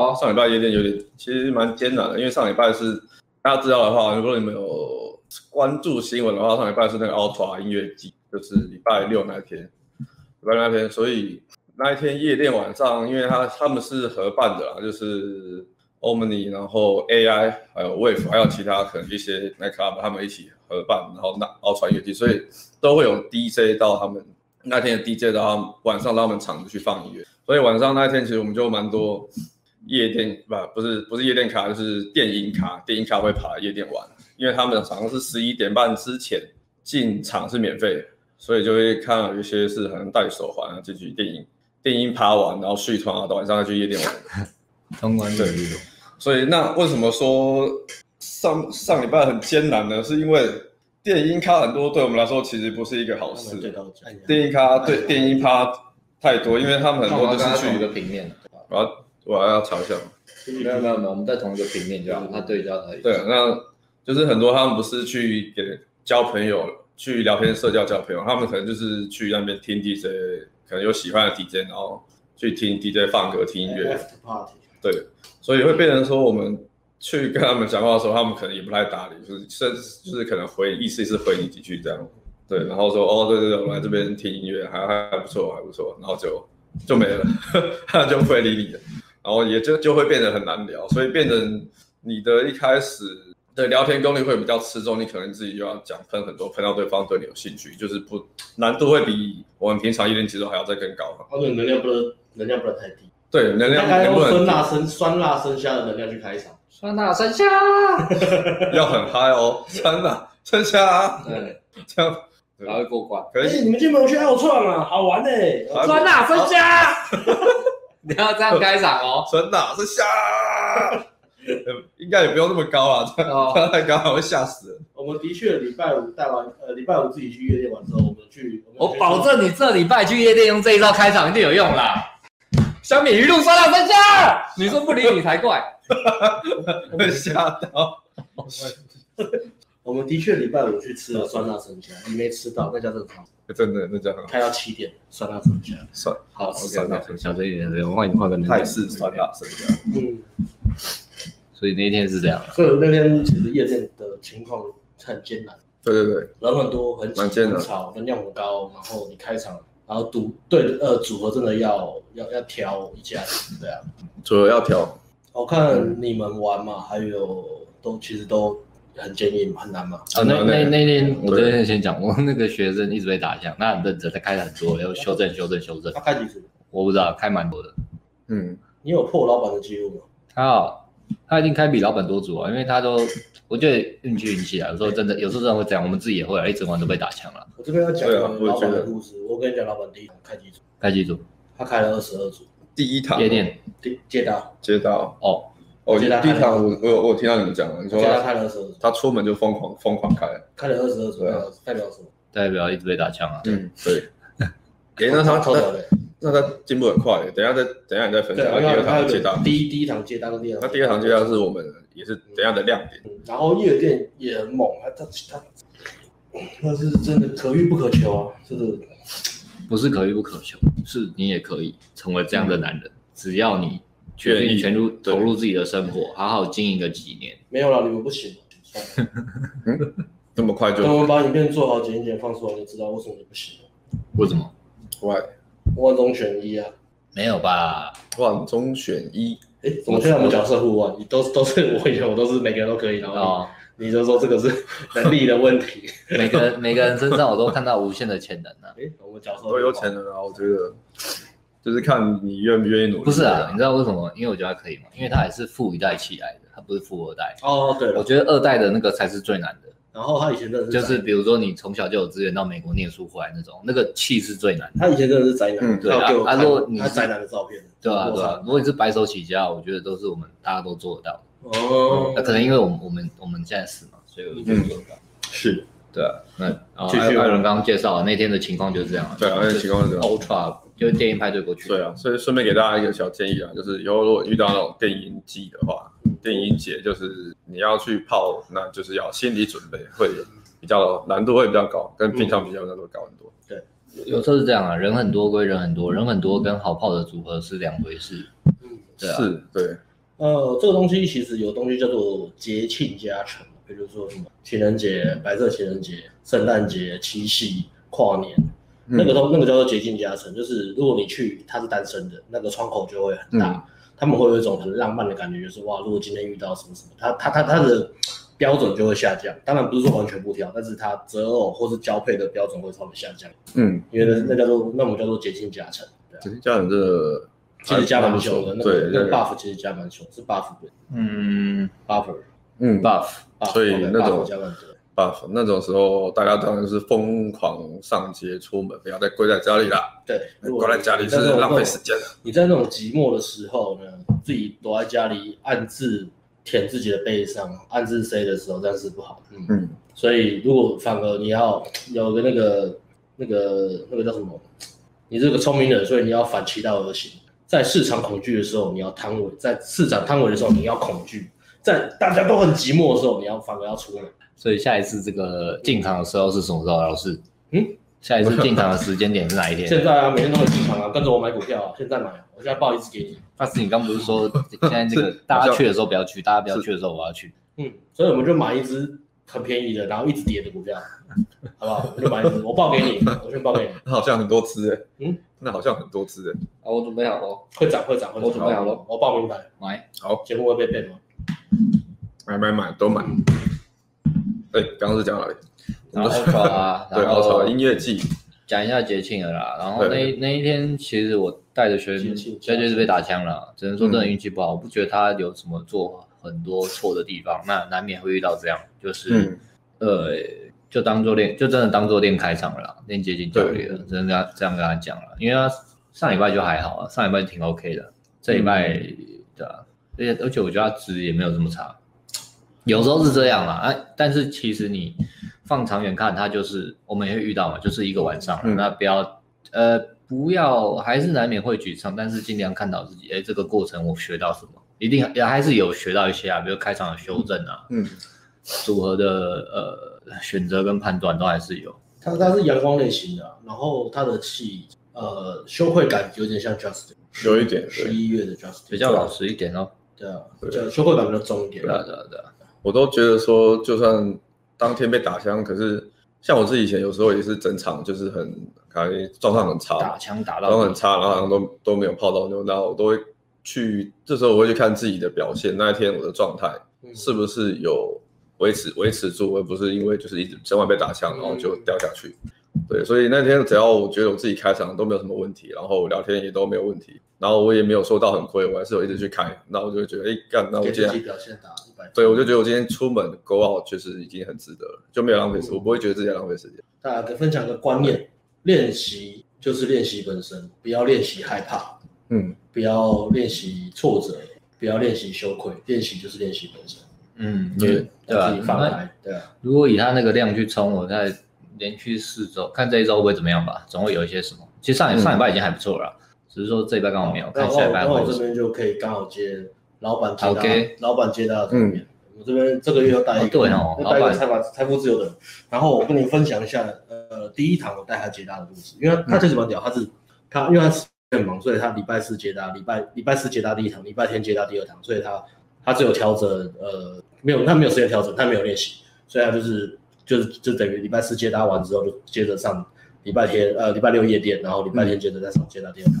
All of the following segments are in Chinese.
好，上礼拜夜店有点其实蛮艰难的，因为上礼拜是大家知道的话，如果你们有关注新闻的话，上礼拜是那个 Ultra 音乐季，就是礼拜六那天，礼拜六那天，所以那一天夜店晚上，因为他他们是合办的啦，就是 Omni，然后 AI 还有 Wave，还有其他可能一些 Nightclub 他们一起合办，然后那 Ultra 音乐季，所以都会有 DJ 到他们。那天的 DJ 到他们晚上到他们场子去放音乐，所以晚上那一天其实我们就蛮多夜店，不不是不是夜店卡，就是电音卡，电音卡会跑来夜店玩，因为他们好像是十一点半之前进场是免费，所以就会看到有些是可能戴手环啊进去电音电音趴完，然后续团啊，到晚上再去夜店玩。通关对，所以那为什么说上上礼拜很艰难呢？是因为。电音咖很多，对我们来说其实不是一个好事。电音咖对电音趴太多，因为他们很多都是去一个平面。我要我要查一下。没有没有没有，我们在同一个平面就好。他对焦而已。对，那就是很多他们不是去给交朋友、去聊天、社交、交朋友，他们可能就是去那边听 DJ，可能有喜欢的 DJ，然后去听 DJ 放歌、听音乐。对，所以会变成说我们。去跟他们讲话的时候，他们可能也不太搭理，就是甚至就是可能回意思意思回你几句这样，对，然后说哦对对对，我来这边听音乐还还还不错还不错，然后就就没了，他就不会理你了，然后也就就会变得很难聊，所以变成你的一开始的聊天功力会比较吃重，你可能自己就要讲喷很多，喷到对方对你有兴趣，就是不难度会比我们平常一练节奏还要再更高。他的能量不能能量不能太低，对，能量能不能酸辣生酸辣生虾的能量去开场。酸辣生虾，要很嗨哦！酸辣生虾，对，这样才会过关。可以，欸、你们今天有没有去奥创啊？好玩呢、欸！酸辣生虾，你要这样开场哦！真的，是吓，应该也不用那么高啊，这样 太高会吓死人。我们的确礼拜五带完，呃，礼拜五自己去夜店玩之后，我们去。我，保证你这礼拜去夜店用这一招开场一定有用啦。小米鱼露酸辣生虾，你说不理你才怪。会吓到。我们的确礼拜五去吃了酸辣生虾，你没吃到，那家真的好。真的，那家很好。开到七点，酸辣生虾。酸，好吃。酸辣生虾，小声一点，我换你换个人。泰式酸辣生虾。嗯。所以那天是这样。所以那天其实夜店的情况很艰难。对对对。人很多，很挤，很吵，能量很高，然后你开场。然后组对呃组合真的要要要调一下子，对啊，组合要调。我看你们玩嘛，还有都其实都很坚硬，很难嘛。啊，那那那天我这边先讲，我那个学生一直被打枪，那很认真，他开了很多，要修正修正修正。他开几次？我不知道，开蛮多的。嗯，你有破老板的记录吗？他他一定开比老板多组啊，因为他都。我觉得运气运气啊，有时候真的，有时候真的会这样。我们自己也会啊，一整晚都被打枪了。我这边要讲老板的故事。我跟你讲，老板第一场开几组？开几组？他开了二十二组。第一场夜店，第街道，街道。哦，哦，第一场我我我听到你们讲了，你说他开了二十二组，他出门就疯狂疯狂开，开了二十二组，代表什么？代表一直被打枪啊。嗯，对。哎，那他那他进步很快，等下再等下你再分享。第二场接单，第一第一场接单跟第二，那第二场接单是我们也是怎样的亮点？然后夜店也很猛，他他那是真的可遇不可求啊，就是不是可遇不可求，是你也可以成为这样的男人，只要你全力全入投入自己的生活，好好经营个几年。没有了，你们不行。这么快就？等我们把影片做好剪一剪放出来，就知道为什么你不行？为什么？Why？万中选一啊？没有吧？万中选一？哎，怎么现在我们角色互换？你都都是我以前我都是每个人都可以，然后你就说这个是能力的问题。每个人每个人身上我都看到无限的潜能呢。哎，我们角色都有潜能啊，我觉得就是看你愿不愿意努力。不是啊，你知道为什么？因为我觉得他可以嘛，因为他还是富一代起来的，他不是富二代。哦，对，我觉得二代的那个才是最难的。然后他以前真的是就是比如说你从小就有资源到美国念书回来那种，那个气是最难的。他以前真的是宅男，嗯，对啊。他说你是宅男的照片，对啊，对啊。如果你是白手起家，我觉得都是我们大家都做得到。哦，那可能因为我们我们我们现在是嘛，所以我就做得到。是，对啊。那艾艾伦刚刚介绍那天的情况就是这样。对啊，那情况是这样。Ultra 就是电音派对过去。对啊，所以顺便给大家一个小建议啊，就是以后如果遇到那种电音季的话，电音节就是你要去泡，那就是要心理准备会。比较难度会比较高，跟平常比较难度高很多。对，有时候是这样啊，人很多归人很多，人很多跟好泡的组合是两回事。嗯，对啊，是，对。呃，这个东西其实有东西叫做节庆加成，比如说什么情人节、白色情人节、圣诞节、七夕、跨年，嗯、那个都那个叫做捷径加成，就是如果你去他是单身的，那个窗口就会很大，嗯、他们会有一种很浪漫的感觉，就是哇，如果今天遇到什么什么，他他他他的标准就会下降。当然不是说完全不挑，但是他择偶或是交配的标准会稍微下降。嗯，因为那那叫做那我们叫做捷径加成。捷径加成这个。其实加蛮凶的，那个那个 buff 其实加蛮凶，是 buff 对，嗯，buffer，嗯，buff，所以那种 buff 那种时候，大家当然是疯狂上街出门，不要再跪在家里了。对，龟在家里是浪费时间的。你在那种寂寞的时候呢，自己躲在家里暗自舔自己的背上，暗自 say 的时候，这样是不好。嗯嗯，所以如果反而你要有个那个那个那个叫什么，你是个聪明人，所以你要反其道而行。在市场恐惧的时候，你要贪猥；在市场贪猥的时候，你要恐惧；在大家都很寂寞的时候，你要反而要出门。所以下一次这个进场的时候是什么时候？老师，嗯，下一次进场的时间点是哪一天？现在啊，每天都会进场啊，跟着我买股票啊，现在买，我现在报一次给你。但是你刚不是说现在这个大家去的时候不要去，大家不要去的时候我要去。嗯，所以我们就买一只很便宜的，然后一直跌的股票，好不好？我就买一只，我报给你，我先报给你。那好像很多只哎，嗯。那好像很多只的啊！我准备好了，会涨会涨会涨，我准备好了，我报名牌买。好，节目会被骗吗？买买买都买。哎，刚刚是讲哪里？然后啊，对，然后音乐季，讲一下节庆了啦。然后那那一天，其实我带着学生，绝对是被打枪了，只能说真的运气不好。我不觉得他有什么做很多错的地方，那难免会遇到这样，就是呃。就当做练，就真的当做练开场了啦，练接近教练了，只能这样这样跟他讲了。因为他上礼拜就还好啊，上礼拜挺 OK 的，这礼拜、嗯、对啊，而且而且我觉得他值也没有这么差，有时候是这样啦，哎，但是其实你放长远看，它就是我们也会遇到嘛，就是一个晚上，嗯、那不要呃不要还是难免会沮丧，但是尽量看到自己，哎，这个过程我学到什么，一定也还是有学到一些啊，比如开场的修正啊，嗯。组合的呃选择跟判断都还是有，他他是阳光类型的，然后他的气呃羞愧感有点像 Justin，有一点十一月的 Justin 比较老实一点哦，对啊，对。羞愧感比较重一点，对啊对啊对啊，我都觉得说就算当天被打枪，可是像我自己以前有时候也是整场就是很感觉状态很差，打枪打到状态很差，然后好像都都没有泡到妞，然后我都会去这时候我会去看自己的表现，那一天我的状态是不是有。维持维持住，而不是因为就是一直整晚被打枪，然后就掉下去。嗯、对，所以那天只要我觉得我自己开场都没有什么问题，然后聊天也都没有问题，然后我也没有收到很亏，我还是有一直去开，那我就觉得，哎，干，那我今天表现打一百，对，我就觉得我今天出门 go out 确实已经很值得了，就没有浪费时间，嗯、我不会觉得自己浪费时间。大家可以分享个观念，练习就是练习本身，不要练习害怕，嗯，不要练习挫折，不要练习羞愧，练习就是练习本身。嗯，对对吧？对啊。如果以他那个量去冲，我再连续四周，看这一周会怎么样吧？总会有一些什么。其实上上礼拜已经还不错了，只是说这礼拜刚好没有。看下礼拜会。那我这边就可以刚好接老板接到，老板接到这边。我这边这个月要带一个，带一个财富财富自由的人。然后我跟你分享一下，呃，第一堂我带他接搭的故事，因为他确实蛮屌，他是他因为他很忙，所以他礼拜四接搭，礼拜礼拜四接搭第一堂，礼拜天接搭第二堂，所以他他只有调整呃。没有，他没有时间调整，他没有练习，所以他就是就是就等于礼拜四接搭完之后，就接着上礼拜天呃礼拜六夜店，然后礼拜天接着再上接搭第二堂。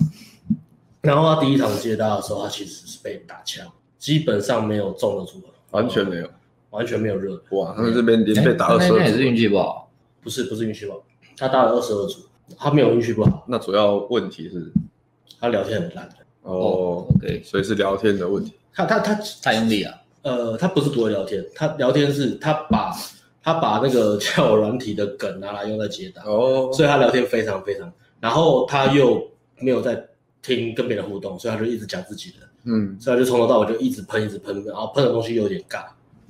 嗯、然后他第一堂接搭的时候，他其实是被打枪，基本上没有中的组合，完全没有，完全没有热。哇，他们这边连被打二十二组，那也是运气不好，不是不是运气不好，他打了二十二组，他没有运气不好。那主要问题是，他聊天很烂。哦，OK，所以是聊天的问题。他他他太用力了。呃，他不是不会聊天，他聊天是他把他把那个交友软体的梗拿来用在接搭，哦，所以他聊天非常非常，然后他又没有在听跟别人互动，所以他就一直讲自己的，嗯，所以他就从头到尾就一直喷一直喷，然后喷的东西又有点尬，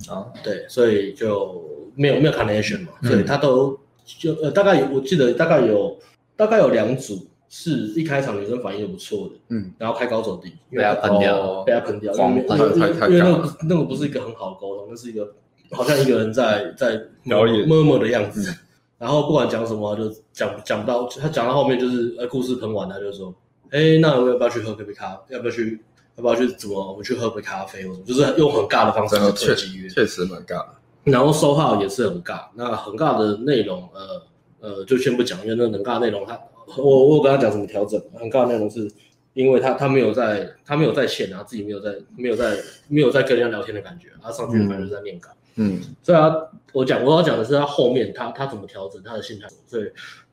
啊、哦，对，所以就没有没有 connection 嘛，所以他都就呃大概有我记得大概有大概有两组。是一开场女生反应就不错的，嗯，然后开高走低，被他喷掉，被他喷掉，因为因为那个那个不是一个很好的沟通，那是一个好像一个人在 在表演 murmur 的样子，然后不管讲什么就讲讲不到，他讲到后面就是呃故事喷完，他就说，哎，那我要不要去喝咖啡咖？要不要去要要不要去怎么我们去喝杯咖啡，或者就是用很尬的方式去推机约，确实蛮尬。然后收号也是很尬，那很尬的内容，呃呃，就先不讲，因为那个很尬的内容，他我我跟他讲怎么调整，很尬的内容是因为他他没有在他没有在线啊，自己没有在没有在没有在跟人家聊天的感觉，他上去反正就在念稿，嗯，所以他我讲我要讲的是他后面他他怎么调整他的心态，所以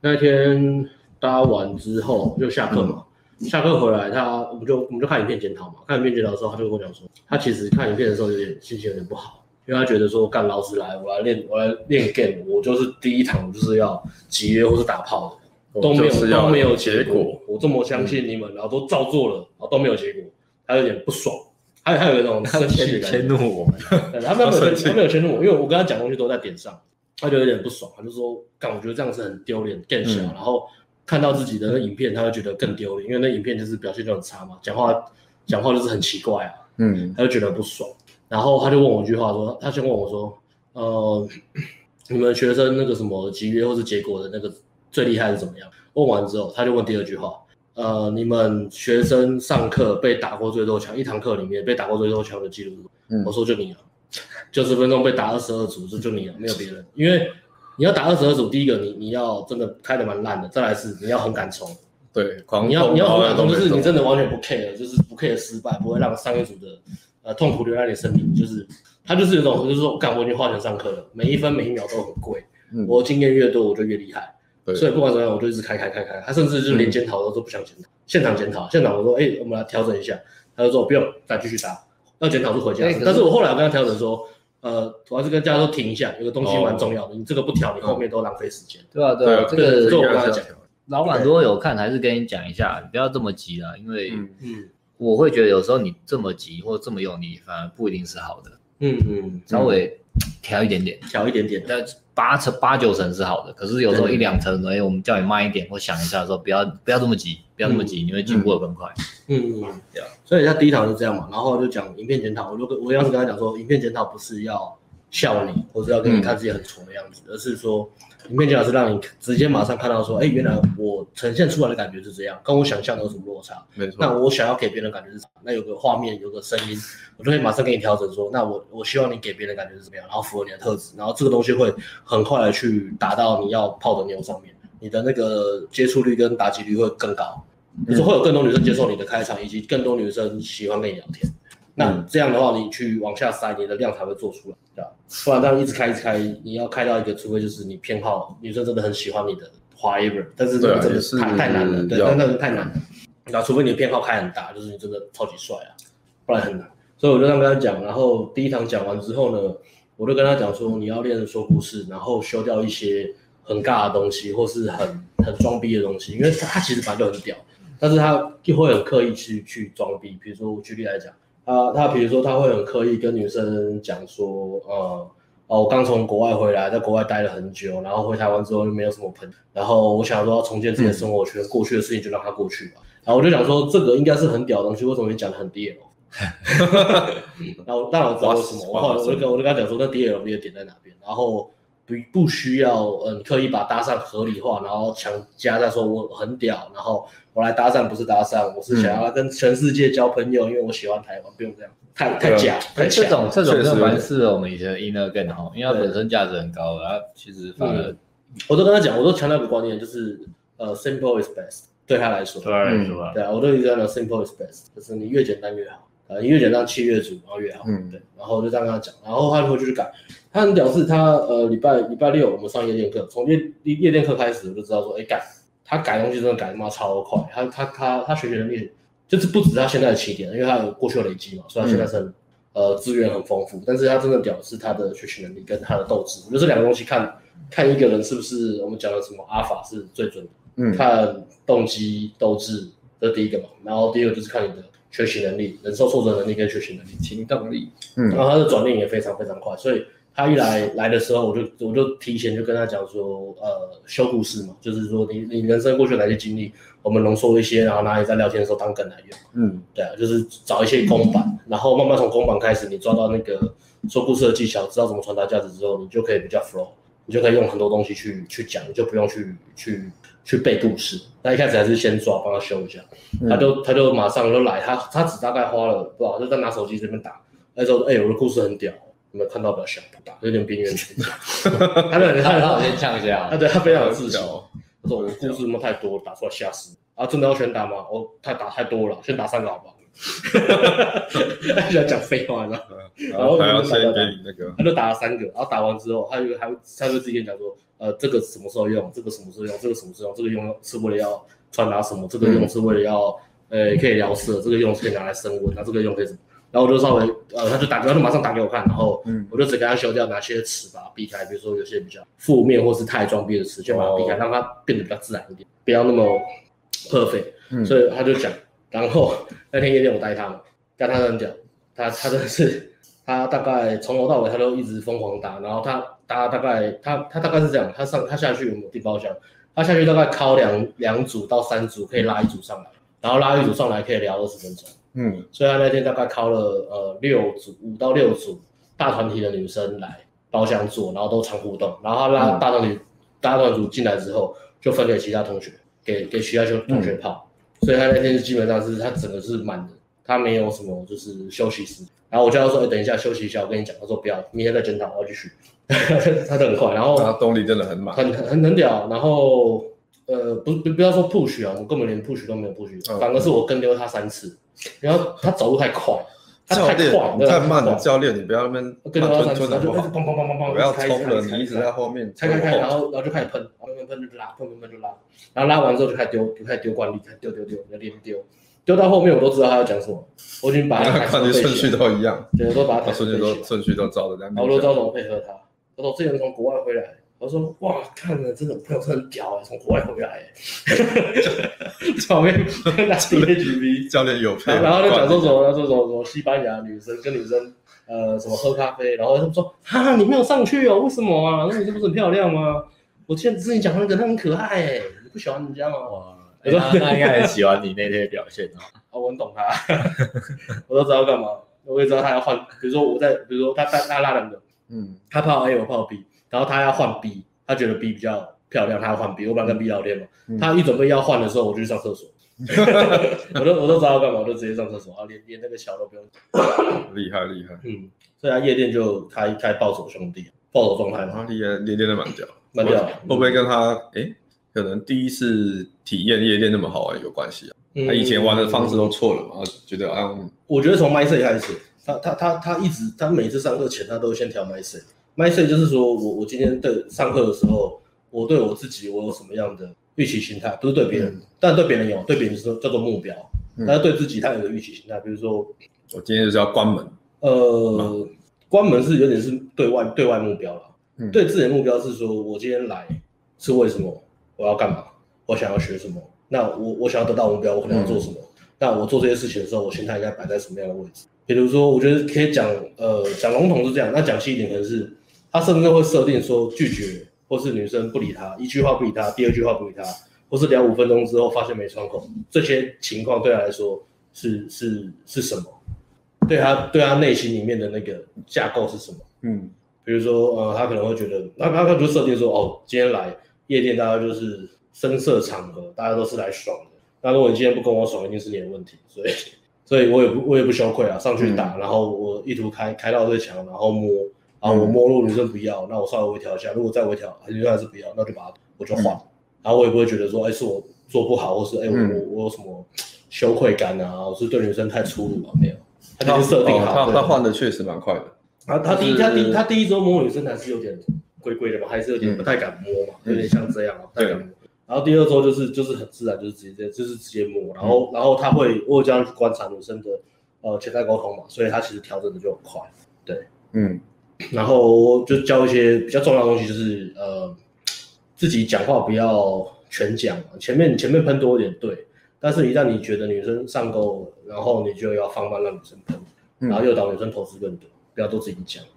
那一天搭完之后就下课嘛，嗯、下课回来他我们就我们就看影片检讨嘛，看影片检讨的时候他就跟我讲说，他其实看影片的时候有点心情有点不好。因为他觉得说，干老师来，我来练，我来练 game，我就是第一堂就是要集约或是打炮的，都没有都没有结果。我这么相信你们，然后都照做了，然后都没有结果，他有点不爽，还有还有一种 生气迁怒我们，他没有他没有迁怒我，因为我跟他讲东西都在点上，他就有点不爽，他就说，干我觉得这样子很丢脸，更小，然后看到自己的那影片，他会觉得更丢脸，因为那影片就是表现就很差嘛，讲话讲话就是很奇怪啊，嗯，他就觉得不爽。然后他就问我一句话说，说他先问我说，呃，你们学生那个什么集约或是结果的那个最厉害是怎么样？问完之后，他就问第二句话，呃，你们学生上课被打过最多枪，一堂课里面被打过最多枪的记录，嗯、我说就你了，九十分钟被打二十二组，这就你了，没有别人。因为你要打二十二组，第一个你你要真的开的蛮烂的，再来是你要很敢冲，对，你要你要很敢冲，就是你真的完全不 care，就是不 care 失败，不会让上一组的。呃，痛苦留在你身体，就是他就是有种，就是说，干，我已经花钱上课了，每一分每一秒都很贵，嗯、我经验越多，我就越厉害，对所以不管怎么样，我就一直开开开开，他甚至就是连检讨都都不想检讨，嗯、现场检讨，现场我说，哎、欸，我们来调整一下，他就说不用，再继续打，要检讨就回家。是但是我后来我跟他调整说，呃，我还是跟大家说停一下，有个东西蛮重要的，哦、你这个不调，你后面都浪费时间。对啊，对啊，这个就我跟他讲，老板如果有看，还是跟你讲一下，你不要这么急啊，因为嗯。嗯我会觉得有时候你这么急或者这么用力，反而不一定是好的。嗯嗯，稍微调一点点，调一点点，但八成八九成是好的。可是有时候一两成，哎，我们叫你慢一点，或想一下说不要不要这么急，不要这么急，你会进步的更快。嗯嗯，对啊。所以他第一堂是这样嘛，然后就讲影片检讨。我就跟我要是跟他讲说，影片检讨不是要笑你，或者要给你看自己很丑的样子，而是说。影片讲是让你直接马上看到说，哎，原来我呈现出来的感觉是这样，跟我想象的有什么落差？没错。那我想要给别人的感觉是什么？那有个画面，有个声音，我就会马上给你调整说，那我我希望你给别人的感觉是怎么样，然后符合你的特质，然后这个东西会很快的去达到你要泡的妞上面，你的那个接触率跟打击率会更高，就是会有更多女生接受你的开场，以及更多女生喜欢跟你聊天。那这样的话，你去往下塞，你的量才会做出来，对吧？不然这样一直开一直开，你要开到一个，除非就是你偏好女生真的很喜欢你的 whatever，但是这个真的是太太难了，对，但那个太难了。那除非你的偏好开很大，就是你真的超级帅啊，不然很难。所以我就这样跟他讲，然后第一堂讲完之后呢，我就跟他讲说，你要练说故事，然后修掉一些很尬的东西，或是很 很装逼的东西，因为他他其实本来就很屌，但是他就会很刻意去去装逼。比如说我举例来讲。他他比如说他会很刻意跟女生讲说，呃，哦，我刚从国外回来，在国外待了很久，然后回台湾之后就没有什么朋友，然后我想说要重建自己的生活圈，嗯、过去的事情就让它过去吧。然后我就想说，这个应该是很屌的东西，为什么你讲的很 DL？然后当然我知道为什么，我后来我就跟我就跟他讲说，那 DL 的点在哪边？然后不不需要嗯刻意把搭讪合理化，然后强加在说我很屌，然后。我来搭讪不是搭讪，我是想要跟全世界交朋友，嗯、因为我喜欢台湾，不用这样，太太假，太假。这种这种是蛮适合我们以前的 inner game 哈，因为它本身价值很高，然后其实反而、嗯，我都跟他讲，我都强调一个观念，就是呃，simple is best，对他来说，对，嗯、对啊，我都一直在讲 simple is best，就是你越简单越好，呃，你越简单气越足，然后越好，嗯，对，然后就这样跟他讲，然后他就回去改，他很屌，是他呃礼拜礼拜六我们上夜店课，从夜夜店课开始我就知道说，哎改。他改东西真的改他妈超快，他他他他学习能力就是不止他现在的起点，因为他有过去的累积嘛，所以他现在是呃资源很丰富。但是他真的屌是他的学习能力跟他的斗志，我觉得这两个东西看看一个人是不是我们讲的什么阿法是最准的。嗯，看动机斗志这是第一个嘛，然后第二个就是看你的学习能力、忍受挫折能力跟学习能力、行动力。嗯，然后他的转念也非常非常快，所以。他一来来的时候，我就我就提前就跟他讲说，呃，修故事嘛，就是说你你人生过去哪些经历，我们浓缩一些，然后拿你在聊天的时候当梗来用。嗯，对啊，就是找一些公版，嗯、然后慢慢从公版开始，你抓到那个说故事的技巧，知道怎么传达价值之后，你就可以比较 flow，你就可以用很多东西去去讲，你就不用去去去背故事。他一开始还是先抓，帮他修一下，嗯、他就他就马上就来，他他只大概花了不知道，就在拿手机这边打，他说：“哎、欸，我的故事很屌，有没有看到比较像？打有点边缘人。”他的他他先呛一下，他对他非常有自信。他说：“我的故事那么太多，打出来吓死。”啊，真的要全打吗？我、哦、太打太多了，先打三个好不好？他喜欢讲废话呢，然后他要先给你那个，他就打了三个，然后打完之后，他就还会他就自己讲说，呃，这个什么时候用？这个什么时候用？这个什么时候用？这个用是为了要传达什么？这个用是为了要，呃，可以聊色，这个用是可以拿来升温，那这个用可以什么？然后我就稍微，呃，他就打，他就马上打给我看，然后我就只给他修掉哪些词把它避开，比如说有些比较负面或是太装逼的词，就把它避开，让它变得比较自然一点，不要那么 perfect。所以他就讲。然后 那天夜店我带他嘛，带他很屌，他他真的是，他大概从头到尾他都一直疯狂打，然后他打大概他他大概是这样，他上他下去有没有订包厢，他下去大概敲两两组到三组可以拉一组上来，然后拉一组上来可以聊二十分钟，嗯，所以他那天大概敲了呃六组五到六组大团体的女生来包厢坐，然后都常互动，然后他拉大团体、嗯、大团组进来之后就分给其他同学，给给其他同同学泡。嗯所以他那天是基本上是他整个是满的，他没有什么就是休息时。然后我叫他说：“哎，等一下休息一下，我跟你讲。”他说：“不要，明天再检讨，我要继续。” 他都很快，然后他动力真的很满，很很很屌。然后呃，不不不要说 push 啊，我根本连 push 都没有 push，、嗯、反而是我跟丢他三次。然后他走路太快，他太快，太慢了。教练，你不要那边跟丢他三次，他就砰砰砰砰砰，不要冲了，你一直在后面开开开，然后然后就开始喷。喷喷喷就拉，喷喷喷就拉，然后拉完之后就开始丢，就开始丢惯例，开始丢丢丢，要连丢，丢到后面我都知道他要讲什么，我已经把他 惯例顺序都一样，对，我都把他顺序都顺序都照着这样，我都知道怎么配合他。他说之前从国外回来，我说哇，看了真的朋友真的很屌啊，从国外回来，场面跟他 DHB 教练有配，然后就讲说什么，说什么什么西班牙女生跟女生呃什么喝咖啡，然后他们说哈，你没有上去哦，为什么啊？那女生不是很漂亮吗？我记得之前讲那个，她很可爱哎，你不喜欢人家吗？哇，他他应该很喜欢你那天的表现哦。啊，我很懂他，我都知道干嘛，我也知道他要换，比如说我在，比如说他他他拉两个，嗯，他泡 A 我泡 B，然后他要换 B，他觉得 B 比较漂亮，他要换 B，我本来跟 B 聊天嘛，嗯、他一准备要换的时候，我就去上厕所，我都我都知道干嘛，我就直接上厕所啊，连连那个桥都不用。厉害厉害，嗯，所以他夜店就开开暴走兄弟，暴走状态嘛，厉害，练练的蛮屌。蛮屌，会不会跟他哎、欸，可能第一次体验夜店那么好玩有关系啊？他以前玩的方式都错了嘛，觉得啊，我觉得从 mindset 开始，他他他他一直他每次上课前他都先调 mindset。mindset 就是说我我今天对上课的时候，我对我自己我有什么样的预期心态，不是对别人，嗯、但对别人有，对别人是叫做目标，但是对自己他有个预期心态，比如说我今天就是要关门，呃，关门是有点是对外对外目标了。对自己的目标是说，我今天来是为什么？我要干嘛？我想要学什么？那我我想要得到目标，我可能要做什么？嗯、那我做这些事情的时候，我心态应该摆在什么样的位置？比如说，我觉得可以讲，呃，讲笼统是这样，那讲细一点，可能是他甚至会设定说拒绝，或是女生不理他，一句话不理他，第二句话不理他，或是聊五分钟之后发现没窗口，这些情况对他来说是 是是什么？对他对他内心里面的那个架构是什么？嗯。比如说，呃，他可能会觉得，那他他就设定说，哦，今天来夜店，大家就是声色场合，大家都是来爽的。那如果你今天不跟我爽，一定是你的问题。所以，所以我也不，我也不羞愧啊，上去打，嗯、然后我意图开开到最强，然后摸，然后我摸，如果女生不要，那我稍微微调一下，如果再微调，女生还是不要，那就把它，我就换。嗯、然后我也不会觉得说，哎，是我做不好，或是哎，我、我、我有什么羞愧感啊，我是对女生太粗鲁了，没有。他已经设定好，他他换的确实蛮快的。啊，他第一他第他第一周摸女生还是有点龟龟的嘛，还是有点不太敢摸嘛，有点像这样，不太敢摸。然后第二周就是就是很自然，就是直接就是直接摸，然后然后他会我有这样去观察女生的呃潜在沟通嘛，所以他其实调整的就很快，对，嗯，然后就教一些比较重要的东西，就是呃自己讲话不要全讲，前面前面喷多一点对，但是一旦你觉得女生上钩了，然后你就要放慢让女生喷，然后诱导女生投资更多。不要都自己讲，嗯，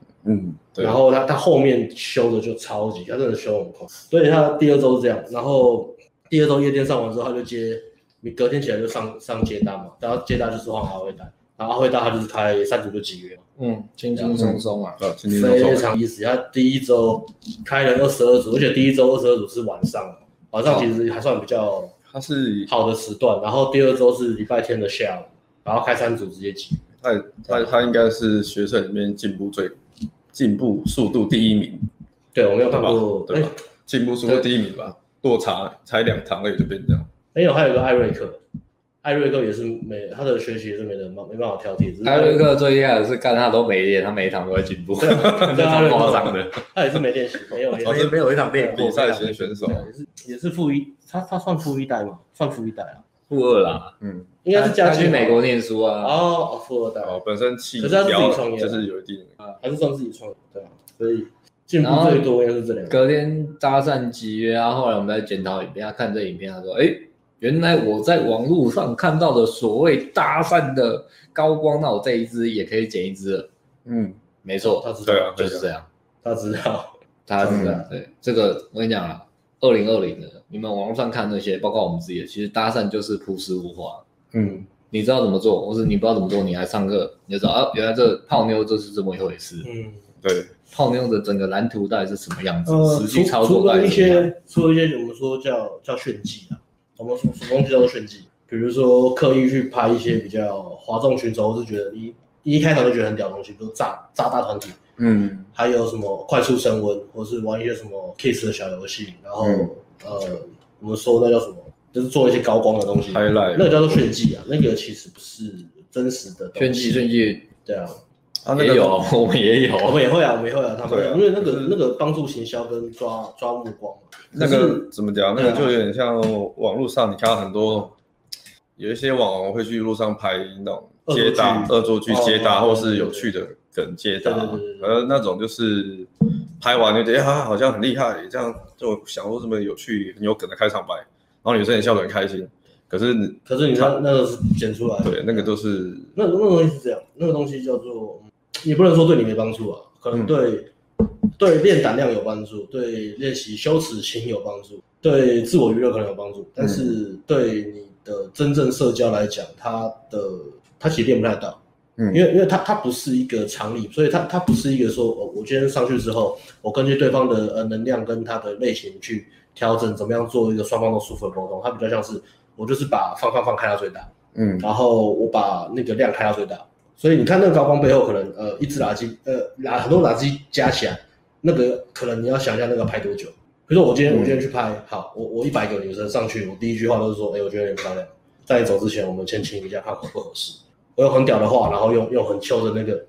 对。然后他他后面修的就超级，他真的修很快。所以他第二周是这样，然后第二周夜店上完之后，他就接，你隔天起来就上上接单嘛，然后接单就是换阿威单，然后阿辉大他就是开三组就解约，嗯，轻轻松松啊，轻轻松松非常意思。他第一周开了二十二组，而且第一周二十二组是晚上，晚上其实还算比较他是好的时段。然后第二周是礼拜天的下午，然后开三组直接解。他他他应该是学生里面进步最进步速度第一名。对，我没有看过，对吧？进步速度第一名吧，落差才两堂而已就变这样。没有，还有一个艾瑞克。艾瑞克也是没他的学习也是没得没没办法挑剔。艾瑞克最厉害的是干他都没练，他每一堂都在进步，非常 夸张的。他也是没练习，没有，也是没有一场练比赛型选手，也是也是富一，他他算富一代吗？算富一代啊，富二啦，嗯，应该是家去美国念书啊。哦，富二代哦，本身气，可是他自己创业，就是有一定啊，还是算自己创业，对啊，所以进步最多应该是这两个。隔天搭讪集约啊，后来我们在检讨影片，他看这影片，他说，哎。原来我在网络上看到的所谓搭讪的高光，那我这一支也可以剪一支了。嗯，没错，他知道，就是这样。他知道，他知道。对，这个我跟你讲啊，二零二零的，你们网络上看那些，包括我们自己的，其实搭讪就是朴实无华。嗯，你知道怎么做，或是你不知道怎么做，你来上课，你就知道啊，原来这泡妞就是这么一回事。嗯，对，泡妞的整个蓝图到底是什么样子？实际操作除了一些，除了一些我们说叫叫炫技啊。我们什么东西叫做炫技？比如说刻意去拍一些比较哗众取宠，或是觉得一一开头就觉得很屌的东西，比如炸炸大团体，嗯，还有什么快速升温，或是玩一些什么 kiss 的小游戏，然后、嗯、呃，我们说那叫什么？就是做一些高光的东西，highlight，那个叫做炫技啊，那个其实不是真实的炫技，炫技，对啊，啊，也有，我们也有，我们也会啊，我们也会啊，他们因为那个那个帮助行销跟抓抓目光嘛。那个怎么讲？那个就有点像网络上，你看到很多有一些网红会去路上拍那种接搭、恶作剧接搭，或是有趣的梗接搭，而那种就是拍完就觉得啊，好像很厉害，这样就想说这么有趣、很有梗的开场白，然后女生也笑得很开心。可是，可是你看那个是剪出来的，对，那个都是那那个东西是这样，那个东西叫做，你不能说对你没帮助啊，可能对。对练胆量有帮助，对练习羞耻心有帮助，对自我娱乐可能有帮助，但是对你的真正社交来讲，它的它其实练不太到，嗯，因为因为它它不是一个常理，所以它它不是一个说，我我今天上去之后，我根据对方的呃能量跟他的类型去调整，怎么样做一个双方都舒服的沟通，它比较像是我就是把放放放开到最大，嗯，然后我把那个量开到最大，所以你看那个高光背后可能呃一只垃圾呃垃很多垃圾加起来。那个可能你要想一下，那个拍多久？比如说我今天我今天去拍，好，我我一百个女生上去，我第一句话都是说，哎，我觉得有点漂亮，在你走之前，我们先亲一下，看合不合适。我有很屌的话，然后用用很秋的那个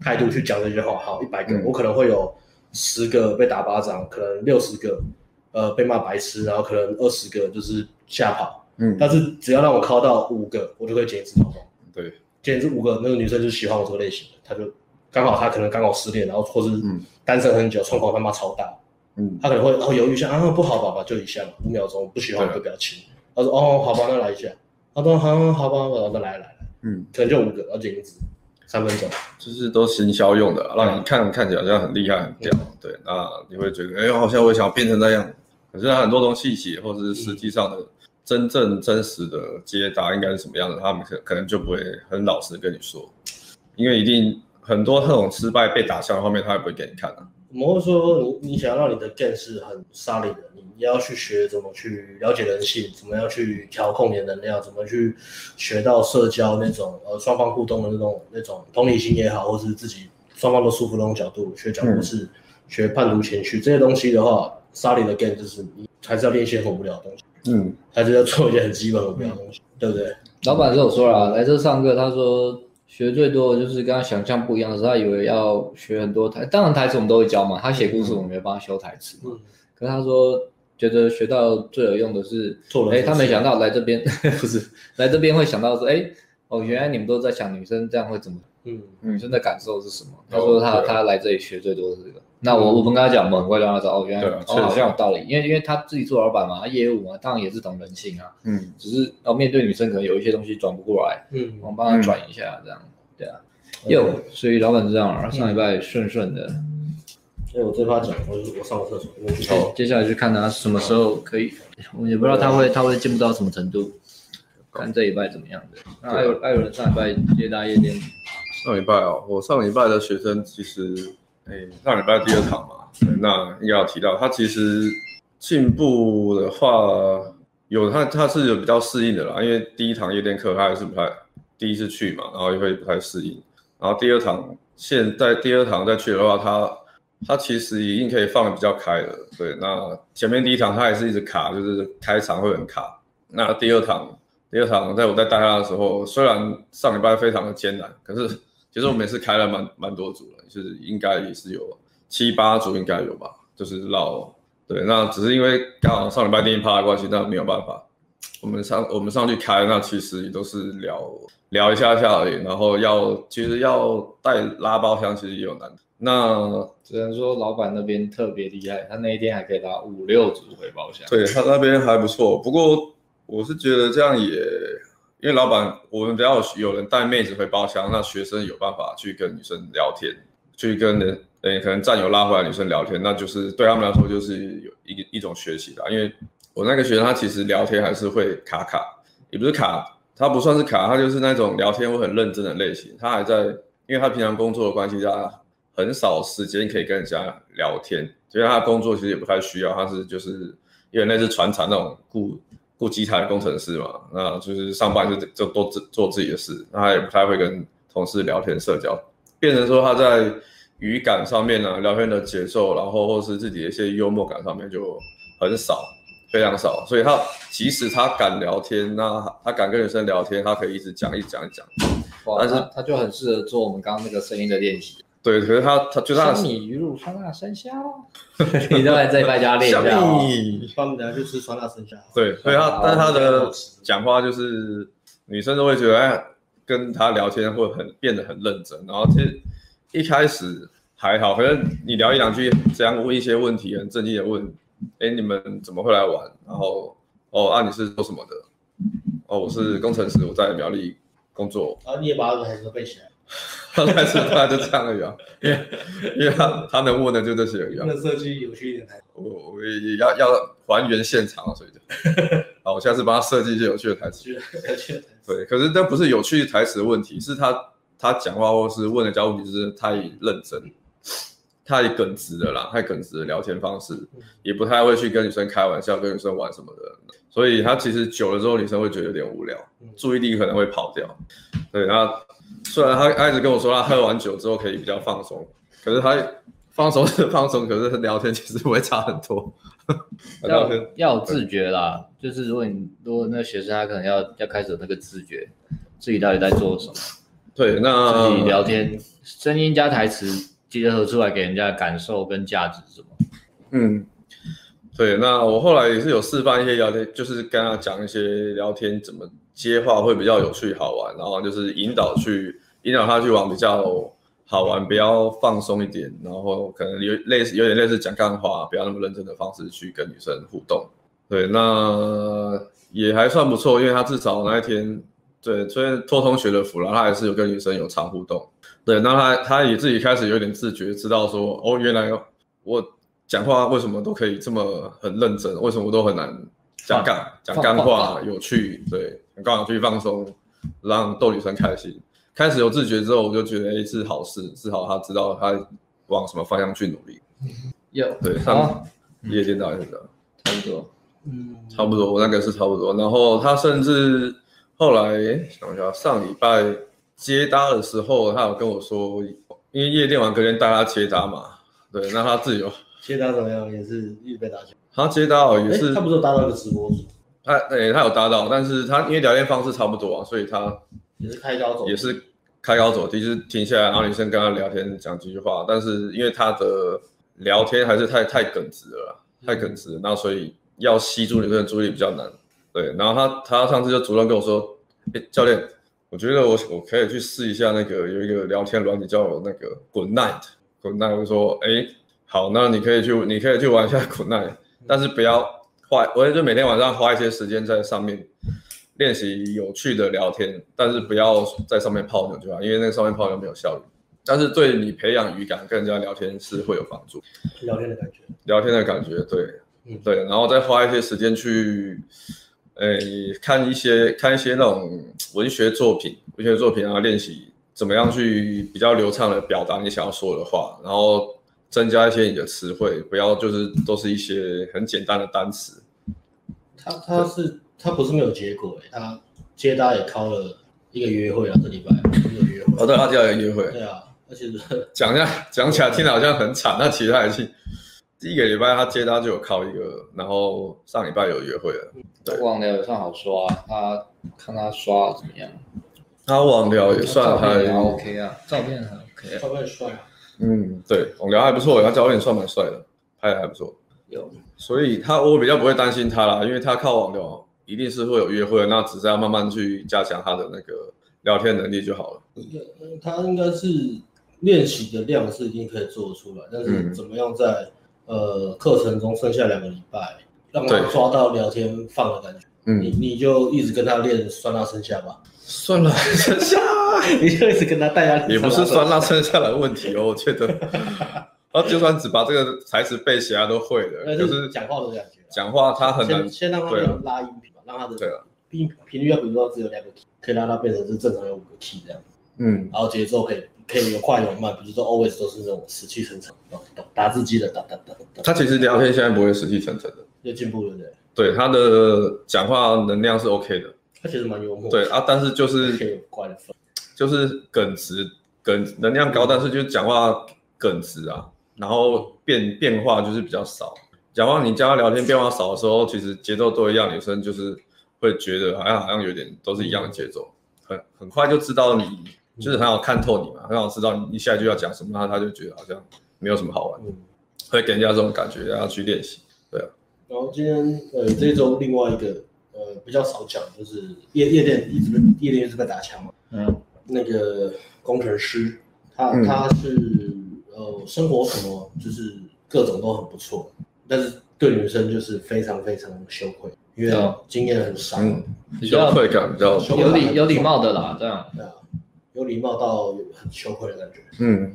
态度去讲这句话。好，一百个，我可能会有十个被打巴掌，可能六十个呃被骂白痴，然后可能二十个就是吓跑。嗯，但是只要让我靠到五个，我就会剪一次头发。对，剪这五个，那个女生就喜欢我这个类型的，她就。刚好她可能刚好失恋，然后或是单身很久，窗口他妈超大，嗯，他可能会哦犹豫一下啊，不好吧吧，就一下嘛，五秒钟，不喜欢就不要亲。他说哦，好吧，那来一下。他说好，好吧，我再来来来，嗯，可能就五个，然后剪一支，三分钟，就是都行销用的，让你看看起来好像很厉害很屌，对，那你会觉得哎，好像我想要变成那样，可是他很多东西或者是实际上的真正真实的接答应该是什么样的，他们可可能就不会很老实跟你说，因为一定。很多那种失败被打向后面，他也不会给你看啊。我们会说，你你想要让你的 game 是很沙利的，你要去学怎么去了解人性，怎么样去调控你的能量，怎么去学到社交那种呃双方互动的那种那种同理心也好，或是自己双方都舒服的那种角度，学讲故事，嗯、学判读情绪这些东西的话，沙利的 game 就是你还是要练一些很无聊的东西，嗯，还是要做一些很基本很无聊的东西，嗯、对不对？老板是有说了，来这上课，他说。学最多的就是跟他想象不一样的时候，他以为要学很多台，当然台词我们都会教嘛。他写故事，我们会帮他修台词嘛。嗯、可是他说觉得学到最有用的是，哎、欸，他没想到来这边 不是来这边会想到说，哎、欸，哦，原来你们都在想女生这样会怎么，嗯，女生的感受是什么？他说他、哦、他来这里学最多的是这个。那我我们跟他讲，我们很快就让他知道，哦，原来哦好像有道理，因为因为他自己做老板嘛，他业务嘛，当然也是懂人性啊，嗯，只是要面对女生，可能有一些东西转不过来，嗯，我们帮他转一下，这样，对啊，有，所以老板这样，上礼拜顺顺的，所以我这趴讲，我我上个厕所，我去接下来就看他什么时候可以，我也不知道他会他会进步到什么程度，看这礼拜怎么样的？那还有还有人上礼拜接大夜店？上礼拜哦，我上礼拜的学生其实，哎，上礼拜第二场嘛，那应该要提到他其实进步的话，有他他是有比较适应的啦，因为第一堂夜店课他还是不太第一次去嘛，然后也会不太适应，然后第二堂现在第二堂再去的话，他。他其实已经可以放的比较开了，对。那前面第一堂他还是一直卡，就是开场会很卡。那第二堂，第二堂在我在带他的时候，虽然上礼拜非常的艰难，可是其实我每次开了蛮蛮多组了，就是应该也是有七八组应该有吧，就是绕。对，那只是因为刚好上礼拜电音趴的关系，那没有办法。我们上我们上去开，那其实也都是聊聊一下下而已，然后要其实要带拉包厢，其实也有难。那只能说老板那边特别厉害，他那一天还可以拉五六组回包厢。对，他那边还不错，不过我是觉得这样也，因为老板我们只要有人带妹子回包厢，那学生有办法去跟女生聊天，去跟人诶可能战友拉回来女生聊天，那就是对他们来说就是有一一种学习的。因为我那个学生他其实聊天还是会卡卡，也不是卡，他不算是卡，他就是那种聊天会很认真的类型。他还在，因为他平常工作的关系他。很少时间可以跟人家聊天，所以他工作其实也不太需要。他是就是因为那是船厂那种顾顾机台的工程师嘛，那就是上班就就都做做自己的事，那他也不太会跟同事聊天社交，变成说他在语感上面呢、啊，聊天的节奏，然后或是自己的一些幽默感上面就很少，非常少。所以他即使他敢聊天，那他敢跟女生聊天，他可以一直讲一讲一讲，但是他，他就很适合做我们刚刚那个声音的练习。对，可是他他就他。香米鱼露酸辣生虾，你都在这一家练一下。香米，帮我们等下去吃酸辣生虾。对，所以他但是他的讲话就是女生都会觉得哎，跟他聊天会很变得很认真。然后其实一开始还好，可能你聊一两句，这样问一些问题，很正经的问，哎，你们怎么会来玩？然后哦，啊，你是做什么的？哦，我是工程师，我在苗栗工作。啊，你也把这台词背起来。他开始他就这样而已啊，因为因为他他能问的就这些而已。那设计有趣一点台词，我我也要要还原现场，所以就，好，我下次帮他设计一些有趣的台词。有趣的台词对，可是这不是有趣台词的问题，是他他讲话或是问的家问题是太认真，太耿直的啦，太耿直的聊天方式，也不太会去跟女生开玩笑，跟女生玩什么的，所以他其实久了之后，女生会觉得有点无聊，注意力可能会跑掉。对，然后。虽然他他一直跟我说他喝完酒之后可以比较放松，可是他放松是放松，可是聊天其实会差很多。要要有自觉啦，就是如果你如果那个学生他可能要要开始有那个自觉，自己到底在做什么。对，那自己聊天声音加台词结合出来给人家的感受跟价值是什么？嗯，对，那我后来也是有示范一些聊天，就是跟他讲一些聊天怎么。接话会比较有趣好玩，然后就是引导去引导他去往比较好玩、比较放松一点，然后可能有类似有点类似讲干话，不要那么认真的方式去跟女生互动。对，那也还算不错，因为他至少那一天，对，虽然托同学的福了，他还是有跟女生有常互动。对，那他他也自己开始有点自觉，知道说哦，原来我讲话为什么都可以这么很认真，为什么我都很难讲干讲干话有趣，对。刚好去放松，让逗女生开心。开始有自觉之后，我就觉得哎，是好事，至少他知道他往什么方向去努力。有对，上夜店导演的差不多，嗯，差不多，我那个是差不多。然后他甚至后来想一下，上礼拜接搭的时候，他有跟我说，因为夜店完隔天带他接搭嘛，对，那他自由接搭怎么样？也是预备打球。他接搭哦，也是他不是有搭到一个直播主。他对他有搭到，但是他因为聊天方式差不多啊，所以他也是开高走，也是开高走低，就是停下来，然后女生跟他聊天讲几句话，但是因为他的聊天还是太太耿直了，太耿直了，那所以要吸住女生的注意力比较难。对，然后他他上次就主动跟我说，哎，教练，我觉得我我可以去试一下那个有一个聊天软体叫那个 Good Night，Good Night，我就说，哎，好，那你可以去你可以去玩一下 Good Night，但是不要。花，我也就每天晚上花一些时间在上面练习有趣的聊天，但是不要在上面泡妞就好，因为那个上面泡妞没有效率。但是对你培养语感、跟人家聊天是会有帮助。聊天的感觉，聊天的感觉，对，嗯、对，然后再花一些时间去呃，看一些看一些那种文学作品，文学作品，啊练习怎么样去比较流畅的表达你想要说的话，然后增加一些你的词汇，不要就是都是一些很简单的单词。他他是他不是没有结果诶，他接搭也靠了一个约会啊，这礼拜一个约会。哦，对，他接了一个约会。对啊，而且是 讲一下讲起来听着好像很惨，那其实还是。第一个礼拜他接单就有靠一个，然后上礼拜有约会了。对，网聊也算好刷，他看他刷怎么样？他网聊也算还 OK 啊，照片很 OK，照片很帅啊。嗯，对，网聊还不错，他教练算蛮帅的，拍的还不错。有，所以他我比较不会担心他啦，因为他靠网聊一定是会有约会，那只是要慢慢去加强他的那个聊天能力就好了。他应该是练习的量是一定可以做得出来，但是怎么样在、嗯。呃，课程中剩下两个礼拜，让他抓到聊天放的感觉。嗯，你你就一直跟他练酸辣生下吧。酸辣生下，你就一直跟他带下去。也不是酸辣剩下来的问题哦，我觉得。他就算只把这个台词背起来都会的，就是讲话的感觉。讲话他很难。先先让他拉音频嘛，让他的音频率要比如说只有两个 key，可以让他变成是正常有五个 key 这样。嗯，然后节奏可以。可以有快有慢，比如说 always 都是那种死气沉沉，打字机的打打打。他其实聊天现在不会死气沉沉的，又进步了对。对，他的讲话能量是 OK 的。他其实蛮幽默。对啊，但是就是就是耿直，耿能量高，但是就是讲话耿直啊，然后变变化就是比较少。讲话你加他聊天变化少的时候，其实节奏都一样，女生就是会觉得好像好像有点都是一样的节奏，很很快就知道你。就是很好看透你嘛，很好知道你一下就要讲什么，他他就觉得好像没有什么好玩，嗯，会给人家这种感觉，然后去练习，对啊。然后今天呃这周另外一个呃比较少讲，就是夜夜店一直被夜店一直在打枪嘛，嗯，那个工程师他他是呃生活什么就是各种都很不错，但是对女生就是非常非常羞愧，因为经验很少，嗯，羞愧感比较有礼有礼貌的啦，这样，对啊。有礼貌到很羞愧的感觉。嗯，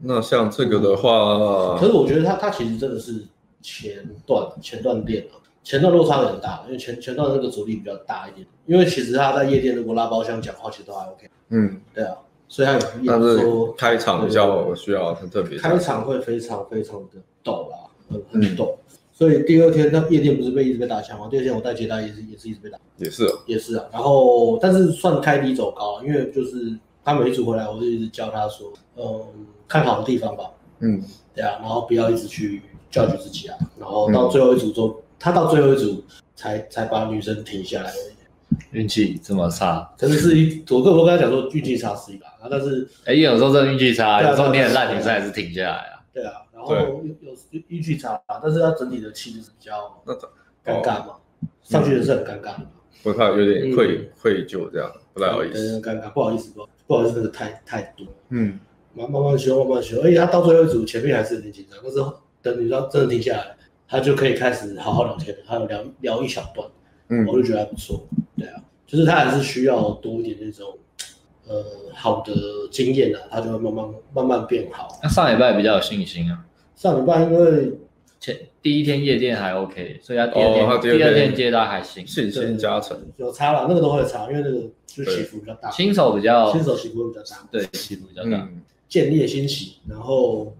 那像这个的话，可是我觉得他他其实真的是前段前段练了，前段落差很大，因为前前段那个阻力比较大一点。因为其实他在夜店如果拉包厢讲话，其实都还 OK。嗯，对啊，所以他有但是开场比较需要很特别，开场会非常非常的抖啦，很很抖。嗯所以第二天那夜店不是被一直被打枪吗？第二天我带接待也是也是一直被打，也是啊，也是啊。然后但是算开低走高，因为就是他每一组回来，我就一直教他说，嗯，看好的地方吧，嗯，对啊，然后不要一直去教育自己啊。然后到最后一组之后，嗯、他到最后一组才才把女生停下来。运气这么差，可是是一我跟我跟他讲说运气差是一个，但是哎，有时候真的运气差，有时候你很烂，女生还是停下来啊。对啊。然后有有运气差，但是他整体的气质是比较尴尬嘛，上去也是很尴尬的，我靠有点愧愧疚这样，不太好意思，尴尬，不好意思，不不好意思，那个太太多，嗯，慢慢慢修，慢慢修，而且他到最后一组前面还是有点紧张，但是等女生真的停下来，他就可以开始好好聊天，还有聊聊一小段，嗯，我就觉得还不错，对啊，就是他还是需要多一点那种。呃，好的经验啊，他就会慢慢慢慢变好。那上礼拜比较有信心啊。上礼拜因为前第一天夜店还 OK，所以他第二天、哦、第二天，第二天接单还行，信心加成。有差了，那个都会差，因为那个就起伏比较大。新手比较新手起伏比较大，对，起伏比较大。建立新起，然后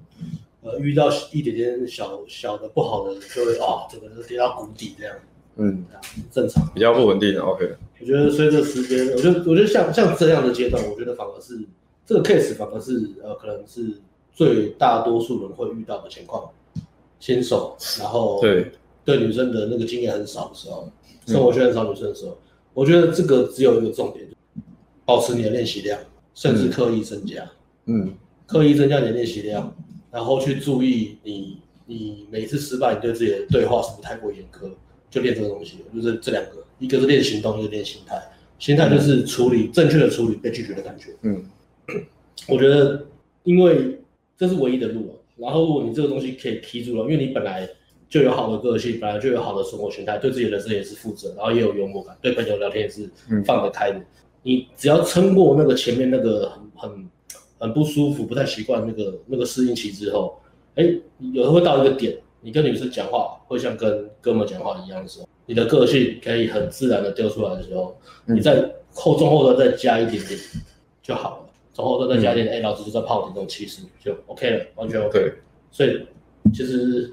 呃遇到一点点小小的不好的，就会啊，整个就跌到谷底这样。嗯，正常，比较不稳定的。OK，我觉得随着时间，我觉得我觉得像像这样的阶段，我觉得反而是这个 case 反而是呃，可能是最大多数人会遇到的情况。新手，然后对对女生的那个经验很少的时候，生活圈很少女生的时候，嗯、我觉得这个只有一个重点，保持你的练习量，甚至刻意增加。嗯，刻意增加你的练习量，然后去注意你你每次失败，你对自己的对话是不是太过严苛。就练这个东西，就是这两个，一个是练行动，一个练心态。心态就是处理正确的处理被拒绝的感觉。嗯，我觉得，因为这是唯一的路。然后，如果你这个东西可以提住了，因为你本来就有好的个性，本来就有好的生活心态，对自己的人生也是负责，然后也有幽默感，对朋友聊天也是放得开的。嗯、你只要撑过那个前面那个很很很不舒服、不太习惯那个那个适应期之后，哎，有时候会到一个点。你跟女生讲话会像跟哥们讲话一样的时候，你的个性可以很自然的丢出来的时候，嗯、你再后中后段再加一点点就好了，中后段再加一点点，哎、老子就在泡这种气势就 OK 了，完全 OK。对所以其实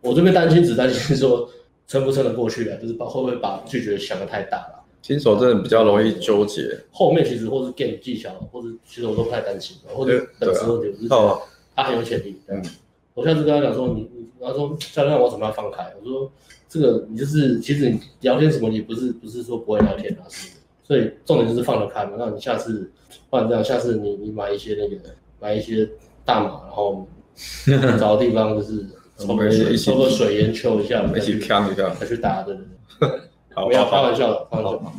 我这边担心只担心说撑不撑得过去啊，就是把会不会把拒绝想得太大了。新手真的比较容易纠结，后面其实或是 game 技巧，或者其实我都不太担心，或者等时候点，我是觉得他很有潜力。嗯，我上次跟他讲说，你你他说教练，我怎么样放开？我说这个你就是其实你聊天什么，你不是不是说不会聊天啊，是所以重点就是放得开嘛。那你下次不然这样，下次你你买一些那个买一些大码，然后找个地方就是 抽个水抽个水烟抽一下，一起看一下，再去打的。不要开玩笑的，开玩笑。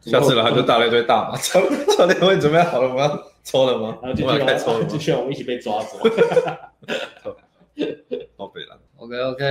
下次了，他就大了一堆大麻。教教练会准备好了吗？抽了吗？然后就去开抽，就需要我们一起被抓走。好 北了。OK OK，